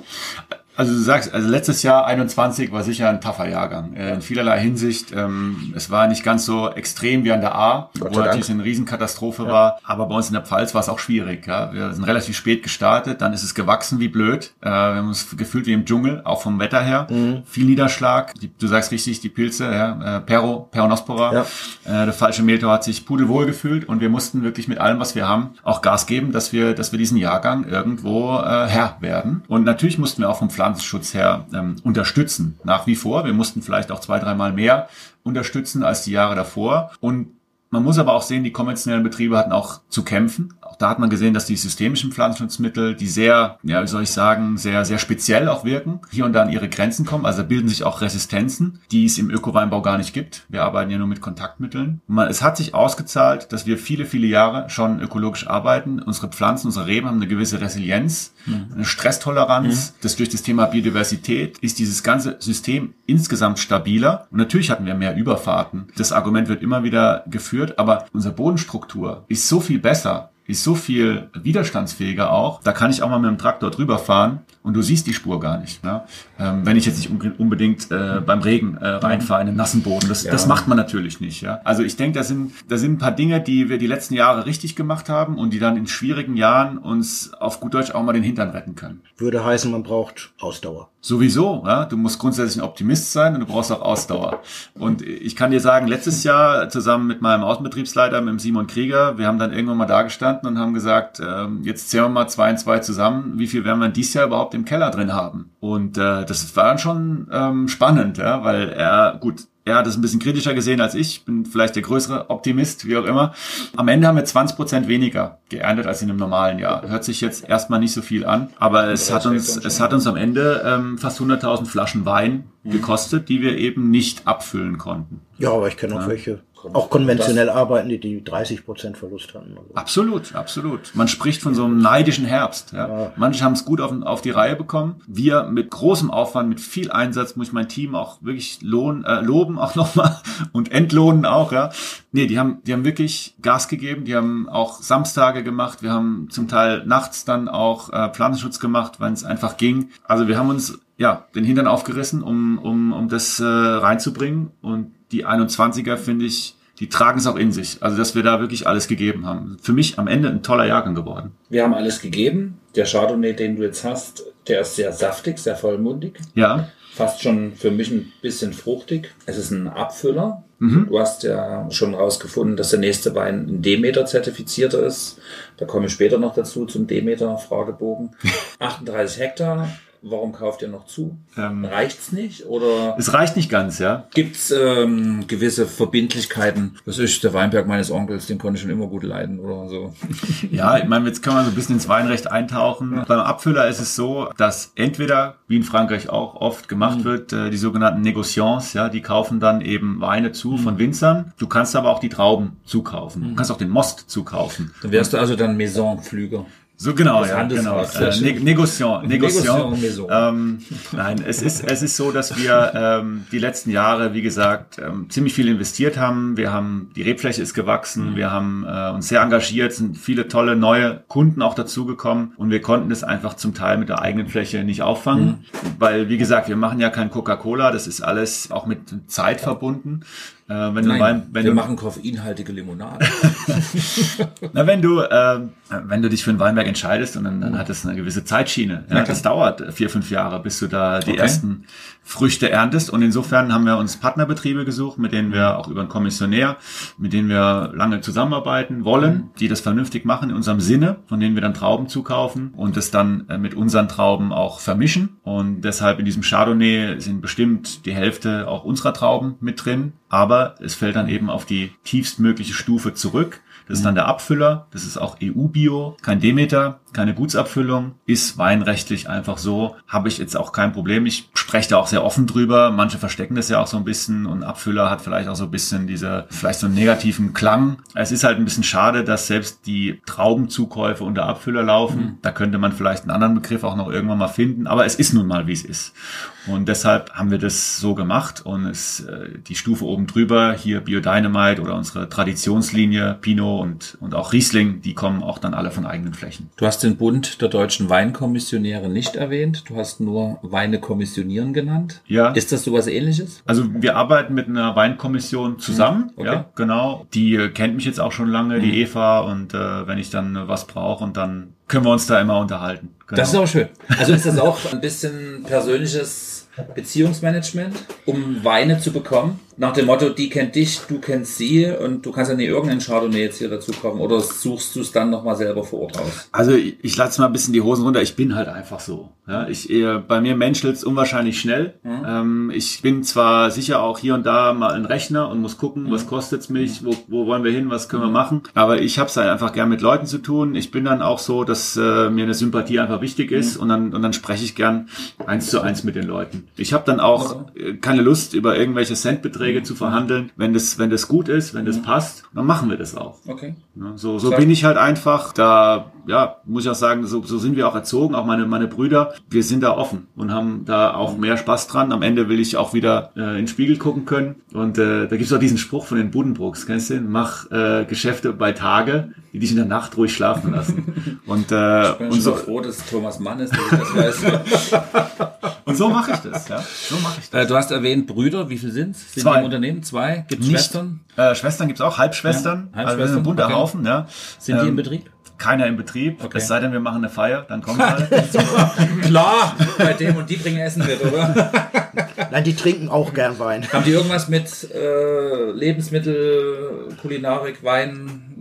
also du sagst, also letztes Jahr 21 war sicher ein taffer Jahrgang. Äh, in vielerlei Hinsicht. Ähm, es war nicht ganz so extrem wie an der A, Gott wo natürlich eine Riesenkatastrophe ja. war. Aber bei uns in der Pfalz war es auch schwierig. Ja. Wir sind relativ spät gestartet, dann ist es gewachsen wie blöd. Äh, wir haben uns gefühlt wie im Dschungel, auch vom Wetter her. Mhm. Viel Niederschlag. Die, du sagst richtig, die Pilze, ja, äh, Pero, Peronospora. Ja. Äh, der falsche Mehltau hat sich pudelwohl gefühlt und wir mussten wirklich mit allem, was wir haben, auch Gas geben, dass wir, dass wir diesen Jahrgang irgendwo äh, Herr werden. Und natürlich mussten wir auch vom Pflanzen Pflanzenschutz her ähm, unterstützen. Nach wie vor. Wir mussten vielleicht auch zwei, dreimal mehr unterstützen als die Jahre davor. Und man muss aber auch sehen, die konventionellen Betriebe hatten auch zu kämpfen. Auch da hat man gesehen, dass die systemischen Pflanzenschutzmittel, die sehr, ja, wie soll ich sagen, sehr, sehr speziell auch wirken, hier und da an ihre Grenzen kommen. Also bilden sich auch Resistenzen, die es im Ökoweinbau gar nicht gibt. Wir arbeiten ja nur mit Kontaktmitteln. Man, es hat sich ausgezahlt, dass wir viele, viele Jahre schon ökologisch arbeiten. Unsere Pflanzen, unsere Reben haben eine gewisse Resilienz, mhm. eine Stresstoleranz. Mhm. Das durch das Thema Biodiversität ist dieses ganze System insgesamt stabiler. Und natürlich hatten wir mehr Überfahrten. Das Argument wird immer wieder geführt, aber unsere Bodenstruktur ist so viel besser ist so viel widerstandsfähiger auch. Da kann ich auch mal mit dem Traktor drüber fahren und du siehst die Spur gar nicht. Ne? Ähm, wenn ich jetzt nicht unbedingt äh, beim Regen äh, reinfahre in den nassen Boden. Das, ja. das macht man natürlich nicht. Ja? Also ich denke, da sind, da sind ein paar Dinge, die wir die letzten Jahre richtig gemacht haben und die dann in schwierigen Jahren uns auf gut Deutsch auch mal den Hintern retten können. Würde heißen, man braucht Ausdauer. Sowieso, ja. Du musst grundsätzlich ein Optimist sein und du brauchst auch Ausdauer. Und ich kann dir sagen, letztes Jahr zusammen mit meinem Außenbetriebsleiter, mit dem Simon Krieger, wir haben dann irgendwann mal da gestanden und haben gesagt, ähm, jetzt zählen wir mal zwei und zwei zusammen, wie viel werden wir dieses Jahr überhaupt im Keller drin haben? Und äh, das war dann schon ähm, spannend, ja, weil er, gut, er hat es ein bisschen kritischer gesehen als ich, bin vielleicht der größere Optimist, wie auch immer. Am Ende haben wir 20 Prozent weniger geerntet als in einem normalen Jahr. Hört sich jetzt erstmal nicht so viel an, aber es hat uns, es hat uns am Ende ähm, fast 100.000 Flaschen Wein mhm. gekostet, die wir eben nicht abfüllen konnten. Ja, aber ich kenne auch ja. welche, auch konventionell arbeiten, die die 30 Prozent Verlust hatten. Also. Absolut, absolut. Man spricht von so einem neidischen Herbst. Ja. ja. Manche haben es gut auf, auf, die Reihe bekommen. Wir mit großem Aufwand, mit viel Einsatz, muss ich mein Team auch wirklich lohn, äh, loben auch nochmal und entlohnen auch. Ja. Nee, die haben, die haben wirklich Gas gegeben. Die haben auch Samstage gemacht. Wir haben zum Teil nachts dann auch äh, Pflanzenschutz gemacht, wenn es einfach ging. Also wir haben uns ja den Hintern aufgerissen, um, um, um das äh, reinzubringen und die 21er, finde ich, die tragen es auch in sich. Also, dass wir da wirklich alles gegeben haben. Für mich am Ende ein toller Jahrgang geworden. Wir haben alles gegeben. Der Chardonnay, den du jetzt hast, der ist sehr saftig, sehr vollmundig. Ja. Fast schon für mich ein bisschen fruchtig. Es ist ein Abfüller. Du hast ja schon rausgefunden, dass der nächste Wein ein Demeter zertifizierter ist. Da komme ich später noch dazu zum Demeter Fragebogen. 38 Hektar. Warum kauft ihr noch zu? Ähm. Reicht's nicht? Oder Es reicht nicht ganz, ja. gibt's ähm, gewisse Verbindlichkeiten? Was ist der Weinberg meines Onkels, den konnte ich schon immer gut leiden oder so. Ja, ich meine, jetzt können wir so ein bisschen ins Weinrecht eintauchen. Beim Abfüller ist es so, dass entweder, wie in Frankreich auch oft gemacht wird, äh, die sogenannten Negociants, ja, die kaufen dann eben Weine zu von Winzern. Du kannst aber auch die Trauben zukaufen. Du kannst auch den Most zukaufen. Dann wärst du also dann Maisonpflüger. So genau, Das ja, genau. Äh, ne Negociant, Negociant. Ähm, nein, es ist, es ist so, dass wir ähm, die letzten Jahre, wie gesagt, ähm, ziemlich viel investiert haben. Wir haben, die Rebfläche ist gewachsen, wir haben äh, uns sehr engagiert, sind viele tolle neue Kunden auch dazugekommen und wir konnten es einfach zum Teil mit der eigenen Fläche nicht auffangen, weil, wie gesagt, wir machen ja kein Coca-Cola, das ist alles auch mit Zeit verbunden. Äh, wenn du Nein, Wein, wenn wir du, machen koffeinhaltige Limonade. Na, wenn du, ähm, wenn du dich für ein Weinberg entscheidest und dann, dann hat es eine gewisse Zeitschiene. Ja, das dauert vier, fünf Jahre, bis du da die Okay. ersten Früchte erntest. Und insofern haben wir uns Partnerbetriebe gesucht, mit denen wir auch über einen Kommissionär, mit denen wir lange zusammenarbeiten wollen, die das vernünftig machen in unserem Sinne, von denen wir dann Trauben zukaufen und das dann äh, mit unseren Trauben auch vermischen. Und deshalb in diesem Chardonnay sind bestimmt die Hälfte auch unserer Trauben mit drin. Aber es fällt dann eben auf die tiefstmögliche Stufe zurück. Das ist dann der Abfüller. Das ist auch EU-Bio, kein Demeter, keine Gutsabfüllung. Ist weinrechtlich einfach so. Habe ich jetzt auch kein Problem. Ich spreche da auch sehr offen drüber. Manche verstecken das ja auch so ein bisschen und Abfüller hat vielleicht auch so ein bisschen diese, vielleicht so einen negativen Klang. Es ist halt ein bisschen schade, dass selbst die Traubenzukäufe unter Abfüller laufen. Da könnte man vielleicht einen anderen Begriff auch noch irgendwann mal finden. Aber es ist nun mal, wie es ist. Und deshalb haben wir das so gemacht und es, äh, die Stufe oben drüber, hier Biodynamite oder unsere Traditionslinie, Pinot und, und auch Riesling, die kommen auch dann alle von eigenen Flächen. Du hast den Bund der deutschen Weinkommissionäre nicht erwähnt. Du hast nur Weine kommissionieren genannt. Ja. Ist das sowas ähnliches? Also wir arbeiten mit einer Weinkommission zusammen, okay. ja, genau. Die kennt mich jetzt auch schon lange, die Eva, und äh, wenn ich dann was brauche und dann können wir uns da immer unterhalten. Genau. Das ist aber schön. Also ist das auch ein bisschen persönliches Beziehungsmanagement, um Weine zu bekommen? Nach dem Motto, die kennt dich, du kennst sie und du kannst ja nicht irgendeinen Chardonnay jetzt hier dazu kommen oder suchst du es dann nochmal selber vor Ort aus? Also ich, ich lasse mal ein bisschen die Hosen runter. Ich bin halt einfach so. Ja, ich, äh, bei mir menschelt's unwahrscheinlich schnell. Ähm, ich bin zwar sicher auch hier und da mal ein Rechner und muss gucken, was kostet's mich, wo, wo wollen wir hin, was können wir machen. Aber ich habe es halt einfach gern mit Leuten zu tun. Ich bin dann auch so, dass äh, mir eine Sympathie einfach wichtig ist und dann und dann spreche ich gern eins zu eins mit den Leuten. Ich habe dann auch äh, keine Lust über irgendwelche Centbeträge zu verhandeln. Wenn das wenn das gut ist, wenn das passt, dann machen wir das auch. Okay. So so bin ich halt einfach. Da ja, muss ich auch sagen, so, so sind wir auch erzogen, auch meine meine Brüder. Wir sind da offen und haben da auch mehr Spaß dran. Am Ende will ich auch wieder äh, in den Spiegel gucken können. Und äh, da gibt's auch diesen Spruch von den Buddenbrooks, kennst du den? Mach äh, Geschäfte bei Tage, die dich in der Nacht ruhig schlafen lassen. und äh, Ich bin und so froh, dass Thomas Mann ist, dass ich das weiß. und so mache ich das. Ja, so mache ich das. Äh, du hast erwähnt Brüder, wie viel sind's? Sind Zwei. die im Unternehmen? Zwei? Gibt Schwestern? Äh, Schwestern gibt's auch, Halbschwestern. Ja, also wir sind ein Halbschwestern, bunter okay. Haufen. Ja. Sind die Ähm, im Betrieb? Keiner im Betrieb. Okay. Es sei denn, wir machen eine Feier, dann kommen alle. Klar, bei dem und die bringen Essen mit, oder? Nein, die trinken auch gern Wein. Haben die irgendwas mit äh, Lebensmittel, Kulinarik, Wein,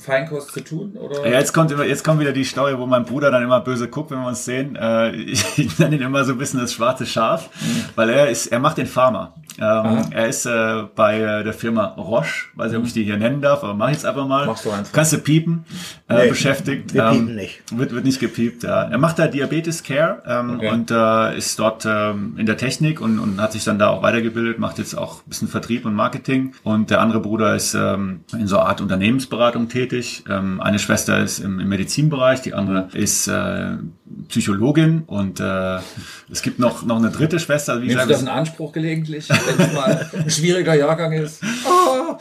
Feinkost zu tun? Oder? Ja, jetzt kommt immer, jetzt kommt wieder die Story, wo mein Bruder dann immer böse guckt, wenn wir uns sehen. Äh, ich, ich nenne ihn immer so ein bisschen das schwarze Schaf, weil er ist, er macht den Farmer. Ähm, er ist äh, bei äh, der Firma Roche, weiß nicht, ob ich die hier nennen darf, aber mach ich jetzt einfach mal. Machst du einfach. Kannst du piepen, äh, Nee, beschäftigt. wir ähm, piepen nicht. Wird, wird nicht gepiept, ja. Er macht da Diabetes Care ähm, Okay. und äh, ist dort ähm, in der Technik und, und hat sich dann da auch weitergebildet, macht jetzt auch ein bisschen Vertrieb und Marketing. Und der andere Bruder ist ähm, in so einer Art Unternehmensberatung tätig. Ähm, eine Schwester ist im, im Medizinbereich, die andere ist äh, Psychologin und äh, es gibt noch, noch eine dritte Schwester. Wie Nimmst du das in Anspruch gelegentlich, wenn es mal ein schwieriger Jahrgang ist? Ah,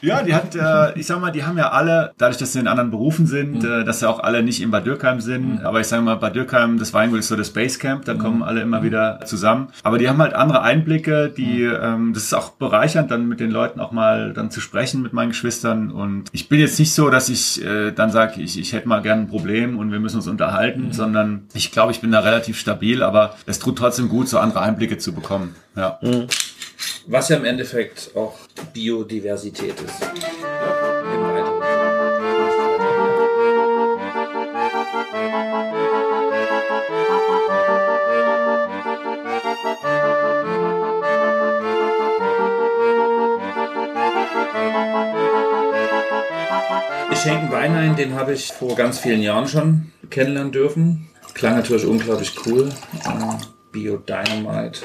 Ja, die hat, äh, ich sag mal, die haben ja alle, dadurch, dass sie in anderen Berufen sind, äh, dass sie auch alle nicht in Bad Dürkheim sind. Aber ich sage mal, Bad Dürkheim, das Weingut ist so das Basecamp, da kommen alle immer wieder zusammen. Aber die haben halt andere Einblicke, die, ähm, das ist auch bereichernd, dann mit den Leuten auch mal dann zu sprechen mit meinen Geschwistern. Und ich bin jetzt nicht so, dass ich äh, dann sage, ich, ich hätte mal gern ein Problem und wir müssen uns unterhalten, sondern ich glaube, ich bin da relativ stabil, aber es tut trotzdem gut, so andere Einblicke zu bekommen. Ja. Was ja im Endeffekt auch Biodiversität ist. Ich schenke einen Wein ein, den habe ich vor ganz vielen Jahren schon kennenlernen dürfen. Klang natürlich unglaublich cool. Äh, Bio Dynamite.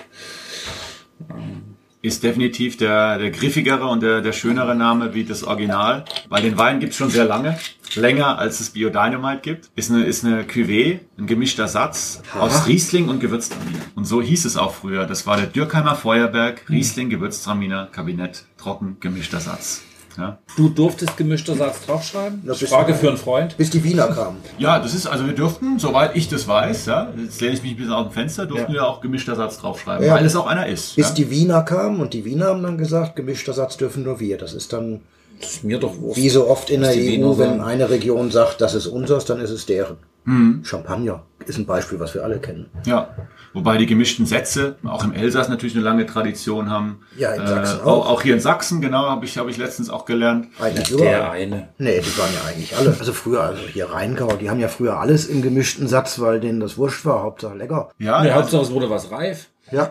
Ist definitiv der, der griffigere und der, der schönere Name wie das Original. Weil den Wein gibt's schon sehr lange. Länger als es Bio Dynamite gibt. Ist eine, ist eine Cuvée, ein gemischter Satz aus Riesling und Gewürztraminer. Und so hieß es auch früher. Das war der Dürkheimer Feuerberg, Riesling, Gewürztraminer, Kabinett, trocken, gemischter Satz. Ja. Du durftest gemischter Satz draufschreiben? Das ist- Frage für einen Freund. Bis die Wiener kamen. Ja, das ist, also wir durften, soweit ich das weiß, ja, jetzt lehne ich mich ein bisschen aus dem Fenster, durften wir auch gemischter Satz draufschreiben, Ja. weil es auch einer ist. Bis ja. die Wiener kamen und die Wiener haben dann gesagt, gemischter Satz dürfen nur wir. Das ist dann Das ist mir doch wurscht. wie so oft in der EU, wenn sagen. eine Region sagt, das ist unseres, dann ist es deren. Mhm. Champagner ist ein Beispiel, was wir alle kennen. Ja, wobei die gemischten Sätze auch im Elsass natürlich eine lange Tradition haben. Ja, in Sachsen äh, auch. auch. Hier in Sachsen, genau, habe ich, habe ich letztens auch gelernt. Eigentlich Der eine. Nee, die waren ja eigentlich alle. Also früher, also hier Rheingau, die haben ja früher alles im gemischten Satz, weil denen das wurscht war, Hauptsache lecker. Ja, Ja, ja, Hauptsache es wurde was reif. Ja.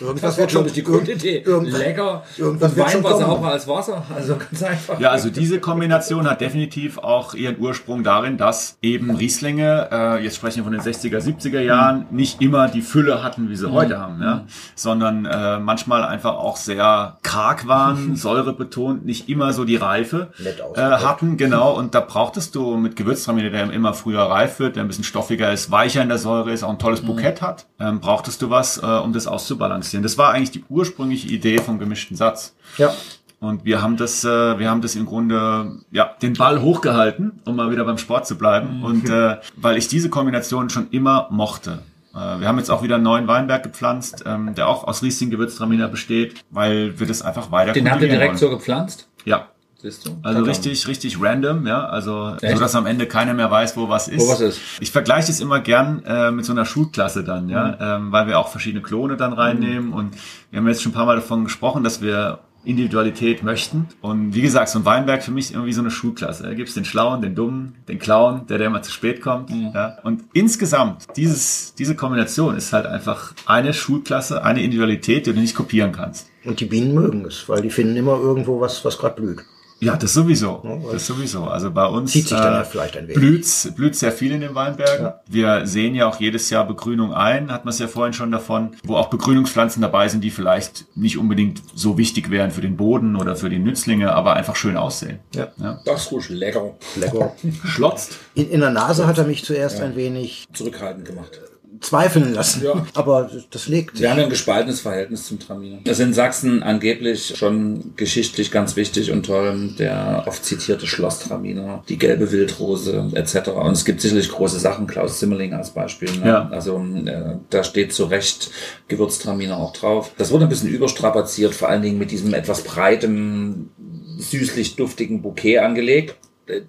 Irgendwas Das war, glaube ich, die Grundidee. irgendwas- Lecker. irgendwas Und wird Wein schon war kommen. sauber als Wasser. Also ganz einfach. Ja, also diese Kombination hat definitiv auch ihren Ursprung darin, dass eben Rieslinge, äh, jetzt sprechen wir von den 60er, 70er Jahren, nicht immer die Fülle hatten, wie sie heute haben, ja? sondern äh, manchmal einfach auch sehr karg waren, säurebetont, nicht immer so die Reife äh, hatten, genau. Und da brauchtest du mit Gewürztraminer, der immer früher reif wird, der ein bisschen stoffiger ist, weicher in der Säure ist, auch ein tolles Bukett hat, ähm, brauchtest du was, äh, um das auszubalancieren. Das war eigentlich die ursprüngliche Idee vom gemischten Satz. Ja. Und wir haben das, äh, wir haben das im Grunde, ja, den Ball hochgehalten, um mal wieder beim Sport zu bleiben. Und äh, weil ich diese Kombination schon immer mochte. Äh, wir haben jetzt auch wieder einen neuen Weinberg gepflanzt, ähm, der auch aus Riesling Gewürztraminer besteht, weil wir das einfach weiter Den ihr kultivieren direkt so wollen. gepflanzt? Ja. Siehst du? Also richtig, richtig random, ja. Also Echt? so dass am Ende keiner mehr weiß, wo was ist. Wo was ist. Ich vergleiche es immer gern äh, mit so einer Schulklasse dann, ja, Mhm. ähm, weil wir auch verschiedene Klone dann reinnehmen und wir haben jetzt schon ein paar Mal davon gesprochen, dass wir Individualität möchten. Und wie gesagt, so ein Weinberg für mich ist irgendwie so eine Schulklasse. Da gibt's den Schlauen, den Dummen, den Clown, der, der immer zu spät kommt. Mhm. Ja. Und insgesamt, dieses, diese Kombination ist halt einfach eine Schulklasse, eine Individualität, die du nicht kopieren kannst. Und die Bienen mögen es, weil die finden immer irgendwo was, was gerade blüht. Ja, das sowieso. Das sowieso. Also bei uns Zieht sich dann ja vielleicht ein wenig. blüht's, blüht sehr viel in den Weinbergen. Wir sehen ja auch jedes Jahr Begrünung ein, hat man es ja vorhin schon davon, wo auch Begrünungspflanzen dabei sind, die vielleicht nicht unbedingt so wichtig wären für den Boden oder für die Nützlinge, aber einfach schön aussehen. Ja. Ja. Das ist ruhig lecker. Lecker. Schlotzt. In, in der Nase hat er mich zuerst ein wenig Zurückhaltend gemacht. Zweifeln lassen. Ja. Aber das- legt sich. Wir haben ein gespaltenes Verhältnis zum Traminer. Das ist in Sachsen angeblich schon geschichtlich ganz wichtig und toll. Der oft zitierte Schloss-Traminer, die gelbe Wildrose etc. Und es gibt sicherlich große Sachen, Klaus Zimmerling als Beispiel. Ne? Ja. Also äh, da steht zu Recht Gewürztraminer auch drauf. Das wurde ein bisschen überstrapaziert, vor allen Dingen mit diesem etwas breitem, süßlich-duftigen Bouquet angelegt.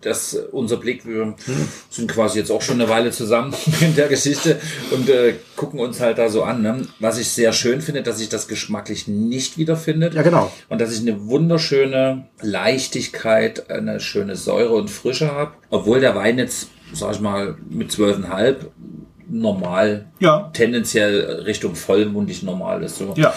Das, unser Blick, wir sind quasi jetzt auch schon eine Weile zusammen in der Geschichte und äh, gucken uns halt da so an. Ne? Was ich sehr schön finde, dass sich das geschmacklich nicht wiederfindet. Ja, genau. Und dass ich eine wunderschöne Leichtigkeit, eine schöne Säure und Frische habe. Obwohl der Wein jetzt, sag ich mal, mit 12,5 normal, Ja. tendenziell Richtung vollmundig normal ist. So. Ja.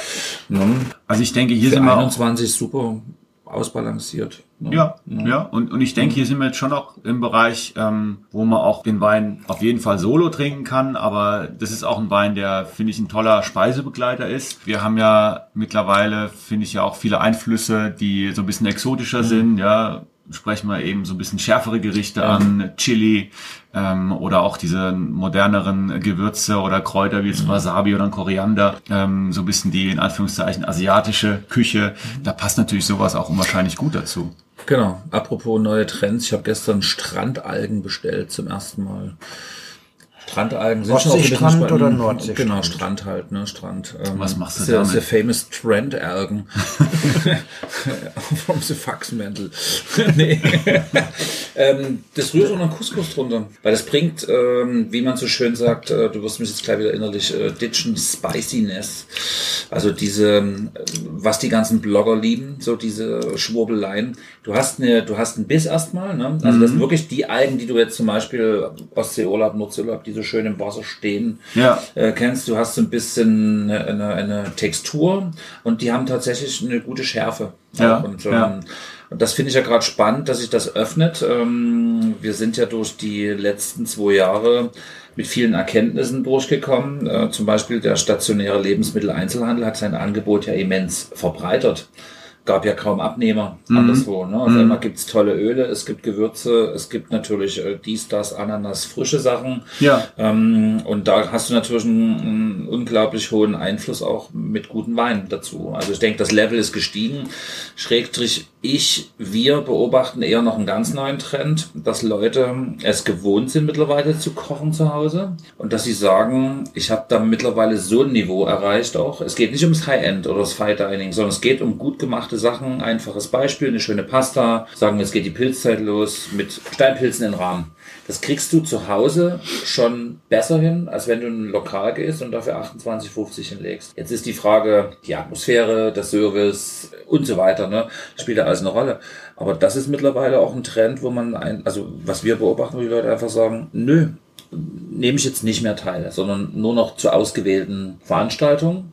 Ne? Also ich denke, hier Für sind wir auch 21 super ausbalanciert. Ne? Ja, ja. Und, und ich denke, hier sind wir jetzt schon noch im Bereich, ähm, wo man auch den Wein auf jeden Fall solo trinken kann. Aber das ist auch ein Wein, der, finde ich, ein toller Speisebegleiter ist. Wir haben ja mittlerweile, finde ich, ja auch viele Einflüsse, die so ein bisschen exotischer sind. Ja, sprechen wir eben so ein bisschen schärfere Gerichte an, Chili ähm, oder auch diese moderneren Gewürze oder Kräuter wie jetzt Wasabi oder ein Koriander, ähm, so ein bisschen die in Anführungszeichen asiatische Küche. Da passt natürlich sowas auch unwahrscheinlich gut dazu. Genau. Apropos neue Trends. Ich habe gestern Strandalgen bestellt zum ersten Mal. Strandalgen sind schon auch spannend. oder Nordseestrand? Genau, Strand halt, ne, Strand. Ähm, Was machst du ist ja, ist damit? der famous Trend-Algen. From the Faxmantel. nee. ähm, das rührt auch noch Couscous drunter. Weil das bringt, ähm, wie man so schön sagt, äh, du wirst mich jetzt gleich wieder innerlich äh, ditchen, Spiciness. Also diese, ähm, was die ganzen Blogger lieben, so diese Schwurbeleien. Du hast eine, du hast einen Biss erstmal, ne? Also das sind wirklich die Algen, die du jetzt zum Beispiel Ostseeurlaub, Nordseeurlaub, die so schön im Wasser stehen, Ja. äh, kennst. Du hast so ein bisschen eine, eine, Textur und die haben tatsächlich eine gute Schärfe. Ja. Und, ähm, ja. und das finde ich ja gerade spannend, dass sich das öffnet. Ähm, wir sind ja durch die letzten zwei Jahre mit vielen Erkenntnissen durchgekommen. Äh, zum Beispiel der stationäre Lebensmitteleinzelhandel hat sein Angebot ja immens verbreitert. Gab ja kaum Abnehmer Mhm. anderswo. Ne? Auf einmal gibt's tolle Öle, es gibt Gewürze, es gibt natürlich äh, dies, das, Ananas, frische Sachen. Ja. Ähm, und da hast du natürlich einen, einen unglaublich hohen Einfluss auch mit guten Weinen dazu. Also ich denke, das Level ist gestiegen. Schrägstrich ich, wir beobachten eher noch einen ganz neuen Trend, dass Leute es gewohnt sind mittlerweile zu kochen zu Hause und dass sie sagen, ich habe da mittlerweile so ein Niveau erreicht auch. Es geht nicht ums High-End oder das Fine Dining, sondern es geht um gut gemachte Sachen. Einfaches Beispiel, eine schöne Pasta. Sagen, jetzt geht die Pilzzeit los mit Steinpilzen in Rahmen. Das kriegst du zu Hause schon besser hin, als wenn du in ein Lokal gehst und dafür 28,50 hinlegst. Jetzt ist die Frage, die Atmosphäre, der Service und so weiter, ne, spielt da alles eine Rolle. Aber das ist mittlerweile auch ein Trend, wo man ein, also was wir beobachten, wo die Leute einfach sagen, nö, nehme ich jetzt nicht mehr teil, sondern nur noch zu ausgewählten Veranstaltungen.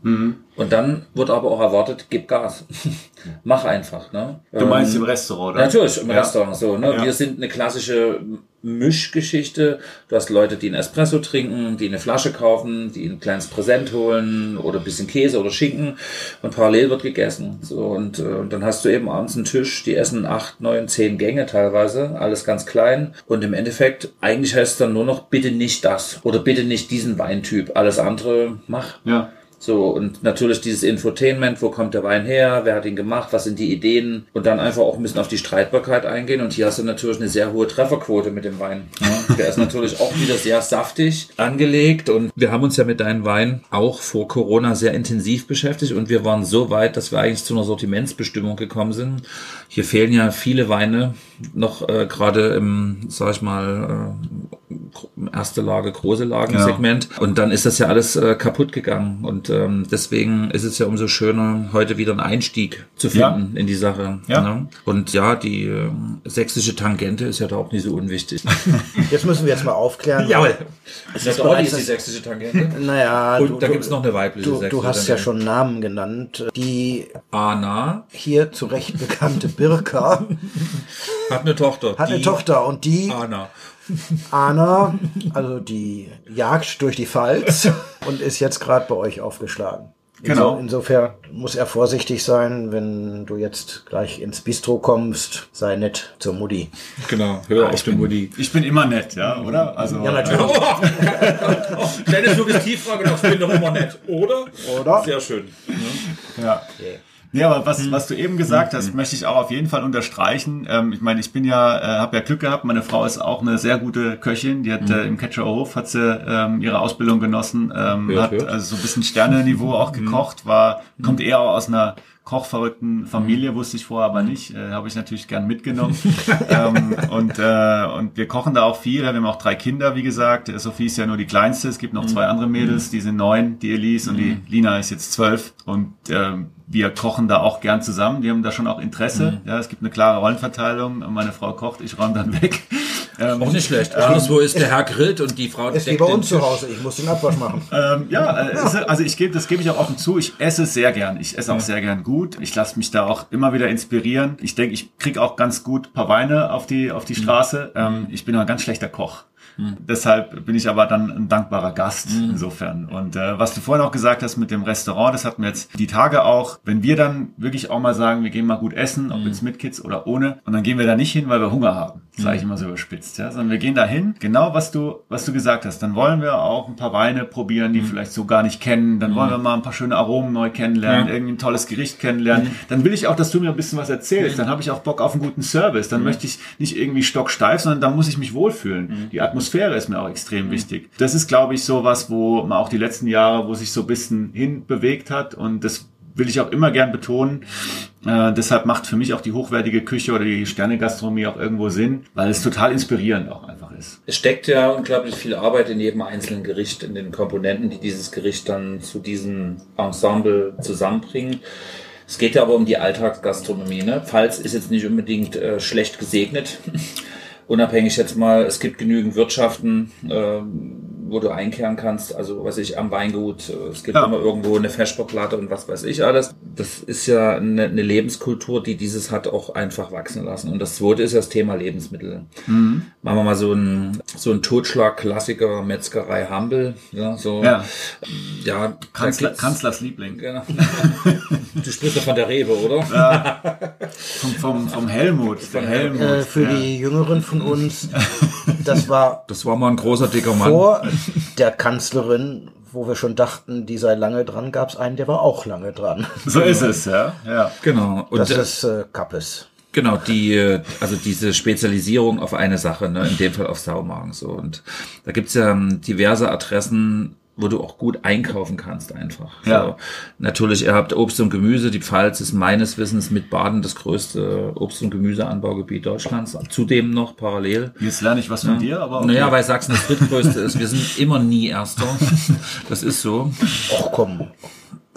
Und dann wird aber auch erwartet, gib Gas. Mach einfach, ne? Du meinst im Restaurant, oder? Natürlich, im Ja. Restaurant so. Ne? Ja. Wir sind eine klassische Mischgeschichte. Du hast Leute, die einen Espresso trinken, die eine Flasche kaufen, die ein kleines Präsent holen oder ein bisschen Käse oder Schinken und parallel wird gegessen. So und, äh, und dann hast du eben abends einen Tisch, die essen acht, neun, zehn Gänge teilweise, alles ganz klein. Und im Endeffekt, eigentlich heißt es dann nur noch, bitte nicht das oder bitte nicht diesen Weintyp. Alles andere mach. Ja. So, und natürlich dieses Infotainment, wo kommt der Wein her, wer hat ihn gemacht, was sind die Ideen und dann einfach auch ein bisschen auf die Streitbarkeit eingehen und hier hast du natürlich eine sehr hohe Trefferquote mit dem Wein. Ja, der ist natürlich auch wieder sehr saftig angelegt und wir haben uns ja mit deinem Wein auch vor Corona sehr intensiv beschäftigt und wir waren so weit, dass wir eigentlich zu einer Sortimentsbestimmung gekommen sind. Hier fehlen ja viele Weine noch äh, gerade im, sag ich mal, äh, erste Lage, große Lagensegment. Und dann ist das ja alles äh, kaputt gegangen. Und ähm, deswegen ist es ja umso schöner, heute wieder einen Einstieg zu finden in die Sache. Ja. Ne? Und ja, die äh, sächsische Tangente ist ja da auch nicht so unwichtig. Jetzt müssen wir jetzt mal aufklären. Jawohl. Das ist ist bereits die sächsische Tangente. Naja, Und da gibt's noch eine weibliche Du, sächsische du hast ja Tangente. schon Namen genannt. Die Anna hier zu Recht bekannte Birka hat eine Tochter. hat eine Tochter und die Anna. Anna, also die jagt durch die Pfalz und ist jetzt gerade bei euch aufgeschlagen. Inso- Genau. Insofern muss er vorsichtig sein, wenn du jetzt gleich ins Bistro kommst, sei nett zur Mutti. Genau, hör auf die Mutti. Ich bin immer nett, ja, oder? Also, Ja, natürlich. Oh, Dennis Suggestivfrage noch, ich bin doch immer nett, oder? Oder? Sehr schön. Ja. Nee, aber was, was du eben gesagt hast, möchte ich auch auf jeden Fall unterstreichen. Ähm, ich meine, ich bin ja, äh, habe ja Glück gehabt. Meine Frau ist auch eine sehr gute Köchin. Die hat äh, im Catcher Hof hat sie ähm, ihre Ausbildung genossen, ähm, Hört, hat hört. also so ein bisschen Sterneniveau auch gekocht, war kommt eher aus einer kochverrückten Familie, wusste ich vorher aber nicht. Äh, Habe ich natürlich gern mitgenommen. ähm, und, äh, und wir kochen da auch viel. Wir haben auch drei Kinder, wie gesagt. Sophie ist ja nur die kleinste. Es gibt noch zwei andere Mädels, die sind neun, die Elise und die Lina ist jetzt zwölf. Und ähm, wir kochen da auch gern zusammen. Die haben da schon auch Interesse. Ja, es gibt eine klare Rollenverteilung. Meine Frau kocht, ich räume dann weg. Ähm, Auch nicht schlecht. Anderswo ist der Herr grillt und die Frau Ist wie bei uns zu. Hause. Ich muss den Abwasch machen. Ähm, ja, äh, also ich gebe, das gebe ich auch offen zu. Ich esse es sehr gern. Ich esse auch sehr gern gut. Ich lasse mich da auch immer wieder inspirieren. Ich denke, ich krieg auch ganz gut paar Weine auf die auf die Straße. Ähm, ich bin aber ein ganz schlechter Koch. Deshalb bin ich aber dann ein dankbarer Gast insofern. Und äh, was du vorhin auch gesagt hast mit dem Restaurant, das hatten wir jetzt die Tage auch. Wenn wir dann wirklich auch mal sagen, wir gehen mal gut essen, ob jetzt mit Kids oder ohne, und dann gehen wir da nicht hin, weil wir Hunger haben, sage ich immer so überspitzt, ja, sondern wir gehen dahin, genau was du, was du gesagt hast. Dann wollen wir auch ein paar Weine probieren, die vielleicht so gar nicht kennen. Dann wollen wir mal ein paar schöne Aromen neu kennenlernen, Ja. irgendwie ein tolles Gericht kennenlernen. Dann will ich auch, dass du mir ein bisschen was erzählst. Dann habe ich auch Bock auf einen guten Service. Dann möchte ich nicht irgendwie stocksteif, sondern dann muss ich mich wohlfühlen. Die Atmosphäre ist mir auch extrem wichtig. Das ist, glaube ich, so was, wo man auch die letzten Jahre, wo sich so ein bisschen hinbewegt hat und das will ich auch immer gern betonen. Äh, deshalb macht für mich auch die hochwertige Küche oder die Sternegastronomie auch irgendwo Sinn, weil es total inspirierend auch einfach ist. Es steckt ja unglaublich viel Arbeit in jedem einzelnen Gericht, in den Komponenten, die dieses Gericht dann zu diesem Ensemble zusammenbringen. Es geht ja aber um die Alltagsgastronomie. Ne? Pfalz ist jetzt nicht unbedingt äh, schlecht gesegnet. Unabhängig jetzt mal, es gibt genügend Wirtschaften, äh, wo du einkehren kannst. Also was ich am Weingut, äh, es gibt Ja. immer irgendwo eine Feschperplatte und was weiß ich alles. Das ist ja eine, eine Lebenskultur, die dieses hat auch einfach wachsen lassen. Und das zweite ist das Thema Lebensmittel. Machen wir mal so ein so ein Totschlag-Klassiker Metzgerei Humble. Ja, so. Ja. ja Kanzler, Kanzlers Liebling. Genau. Du sprichst ja von der Rewe, oder? Vom, vom, vom Helmut. Der Helmut. Äh, für ja. die Jüngeren von uns, das war Das war mal ein großer, dicker Mann. vor der Kanzlerin, wo wir schon dachten, die sei lange dran, gab es einen, der war auch lange dran. So ist es, ja. ja. Genau. Und Das äh, ist äh, Kappes. Genau, die, äh, also diese Spezialisierung auf eine Sache, ne, in dem Fall auf Saumagen so. Und da gibt's ja ähm, diverse Adressen, wo du auch gut einkaufen kannst einfach. Ja. So. Natürlich, ihr habt Obst und Gemüse. Die Pfalz ist meines Wissens mit Baden das größte Obst- und Gemüseanbaugebiet Deutschlands. Zudem noch parallel. Jetzt lerne ich was von dir, aber okay. Naja, weil Sachsen das drittgrößte ist. Wir sind immer nie Erster. Das ist so. Ach komm,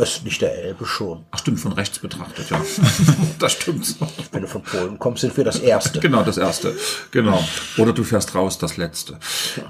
östlich der Elbe schon. Ach stimmt, von rechts betrachtet, ja. Das stimmt. Wenn du von Polen kommst, sind wir das Erste. Genau, das erste. Genau. Oder du fährst raus, das letzte.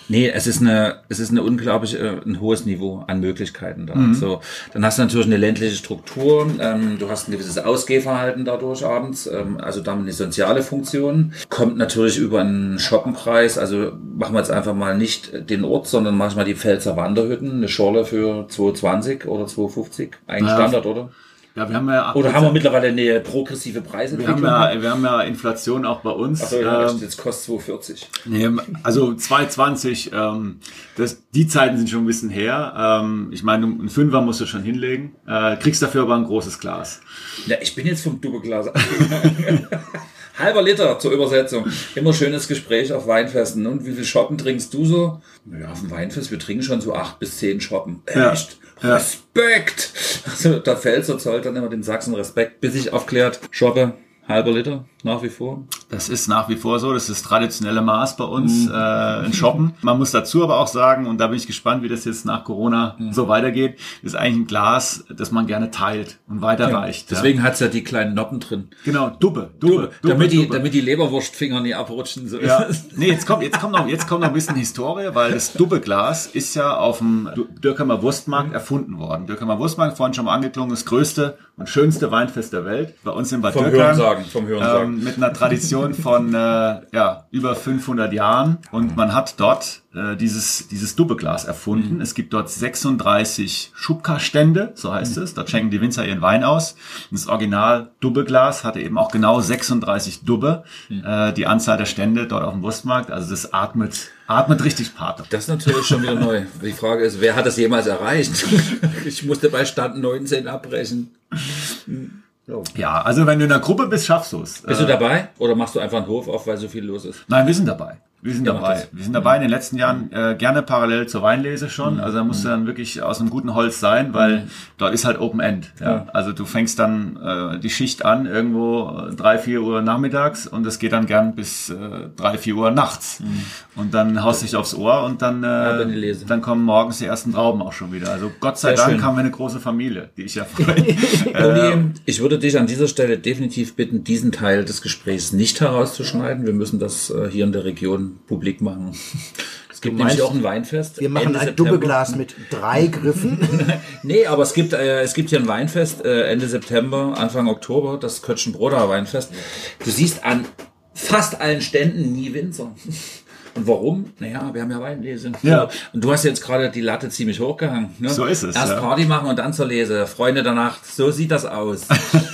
Nee, es ist eine, es ist eine unglaublich, äh, ein hohes Niveau an Möglichkeiten da. So. Dann hast du natürlich eine ländliche Struktur, ähm, du hast ein gewisses Ausgehverhalten dadurch abends, ähm, also damit eine soziale Funktion. Kommt natürlich über einen Shoppenpreis, also machen wir jetzt einfach mal nicht den Ort, sondern machen wir die Pfälzer Wanderhütten, eine Schorle für 2,20 oder 2,50. Ein Ja. Standard, oder? Ja, wir haben ja, Oder haben wir mittlerweile eine progressive wir haben ja, wir haben ja Inflation auch bei uns. Achso, ja, Ähm, jetzt kostet 2,40. Nee, also 220, ähm, das, die Zeiten sind schon ein bisschen her. Ähm, ich meine, ein Fünfer musst du schon hinlegen, äh, kriegst dafür aber ein großes Glas. Ja, ich bin jetzt vom Doppelglas. Halber Liter zur Übersetzung. Immer schönes Gespräch auf Weinfesten. Und wie viel Shoppen trinkst du so? Ja, auf dem Weinfest, wir trinken schon so acht bis zehn Shoppen. Ja. Echt? Ja. Respekt! Also, da fällt so zollt dann immer den Sachsen Respekt, bis sich aufklärt, Shoppe, halber Liter, nach wie vor. Das ist nach wie vor so, das ist das traditionelle Maß bei uns äh, in Shoppen. Man muss dazu aber auch sagen, und da bin ich gespannt, wie das jetzt nach Corona so weitergeht, ist eigentlich ein Glas, das man gerne teilt und weiterreicht. Ja. Deswegen hat's ja die kleinen Noppen drin. Genau, Dubbe, Dubbe, Dubbe, damit, die, Dubbe. damit die Leberwurstfinger nie abrutschen. So Ja, nee, jetzt kommt, jetzt kommt noch, jetzt kommt noch ein bisschen Historie, weil das Dubbeglas ist ja auf dem Dürkheimer Wurstmarkt erfunden worden. Dürkheimer Wurstmarkt, vorhin schon mal angeklungen, das größte und schönste Weinfest der Welt. Bei uns in Bad Vom Dürkheim. Hörensagen, vom Hörensagen. Ähm, mit einer Tradition von, äh, ja, über 500 Jahren. Und man hat dort äh, dieses, dieses Dubbeglas erfunden. Mhm. Es gibt dort 36 Schubka-Stände, so heißt Mhm. es. Dort schenken die Winzer ihren Wein aus. Und das Original Dubbeglas hatte eben auch genau 36 Dubbe. Mhm. Äh, die Anzahl der Stände dort auf dem Wurstmarkt. Also das atmet, atmet richtig Pater. Das ist natürlich schon wieder neu. Die Frage ist, wer hat das jemals erreicht? Ich musste bei Stand 19 abbrechen. Ja, also wenn du in der Gruppe bist, schaffst du es. Bist du dabei? Oder machst du einfach einen Hof auf, weil so viel los ist? Nein, wir sind dabei. Wir sind dabei. das. Wir sind dabei in den letzten Jahren äh, gerne parallel zur Weinlese schon. Mhm. Also da musst du dann wirklich aus einem guten Holz sein, weil dort ist halt Open End. Ja. Also du fängst dann äh, die Schicht an irgendwo drei, vier Uhr nachmittags und es geht dann gern bis äh, drei, vier Uhr nachts. Und dann haust du dich aufs Ohr und dann, äh, Lese. dann kommen morgens die ersten Trauben auch schon wieder. Also Gott sei Sehr Dank schön. haben wir eine große Familie, die ich ja freue. Uli, ich würde dich an dieser Stelle definitiv bitten, diesen Teil des Gesprächs nicht herauszuschneiden. Wir müssen das äh, hier in der Region publik machen. Es gibt meinst, nämlich auch ein Weinfest. Wir machen Ende ein September. Doppelglas mit drei Griffen. Nee, aber es gibt, äh, es gibt hier ein Weinfest äh, Ende September, Anfang Oktober, das Kötschenbroda Weinfest. Du siehst an fast allen Ständen nie Winzer. Und warum? Naja, wir haben ja Weinlese. Ja. Und du hast jetzt gerade die Latte ziemlich hochgehangen. Ne? So ist es, Erst ja. Party machen und dann zur Lese. Freunde der Nacht, so sieht das aus.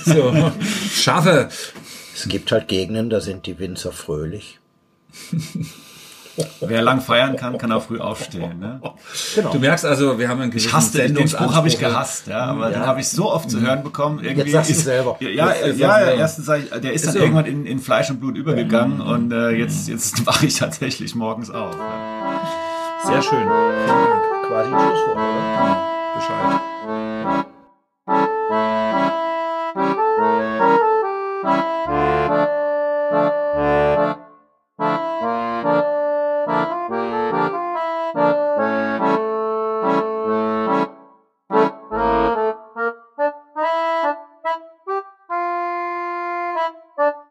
so, schaffe. Es gibt halt Gegenden, da sind die Winzer fröhlich. Wer lang feiern kann, kann auch früh aufstehen. Ne? Genau. Du merkst also, wir haben einen Ich hasse den Spruch habe ich gehasst, ja, aber ja. den habe ich so oft zu hören mhm. bekommen. Irgendwie Jetzt sagst ist, du selber. Ja, ja, ja erstens sag ich, der ist, ist dann irgendwann in, in, Fleisch und Blut übergegangen ja. und äh, jetzt, jetzt wache ich tatsächlich morgens auf. Ja. Sehr schön. Vielen Dank. Quasi ein Schlusswort. Bescheid. Thank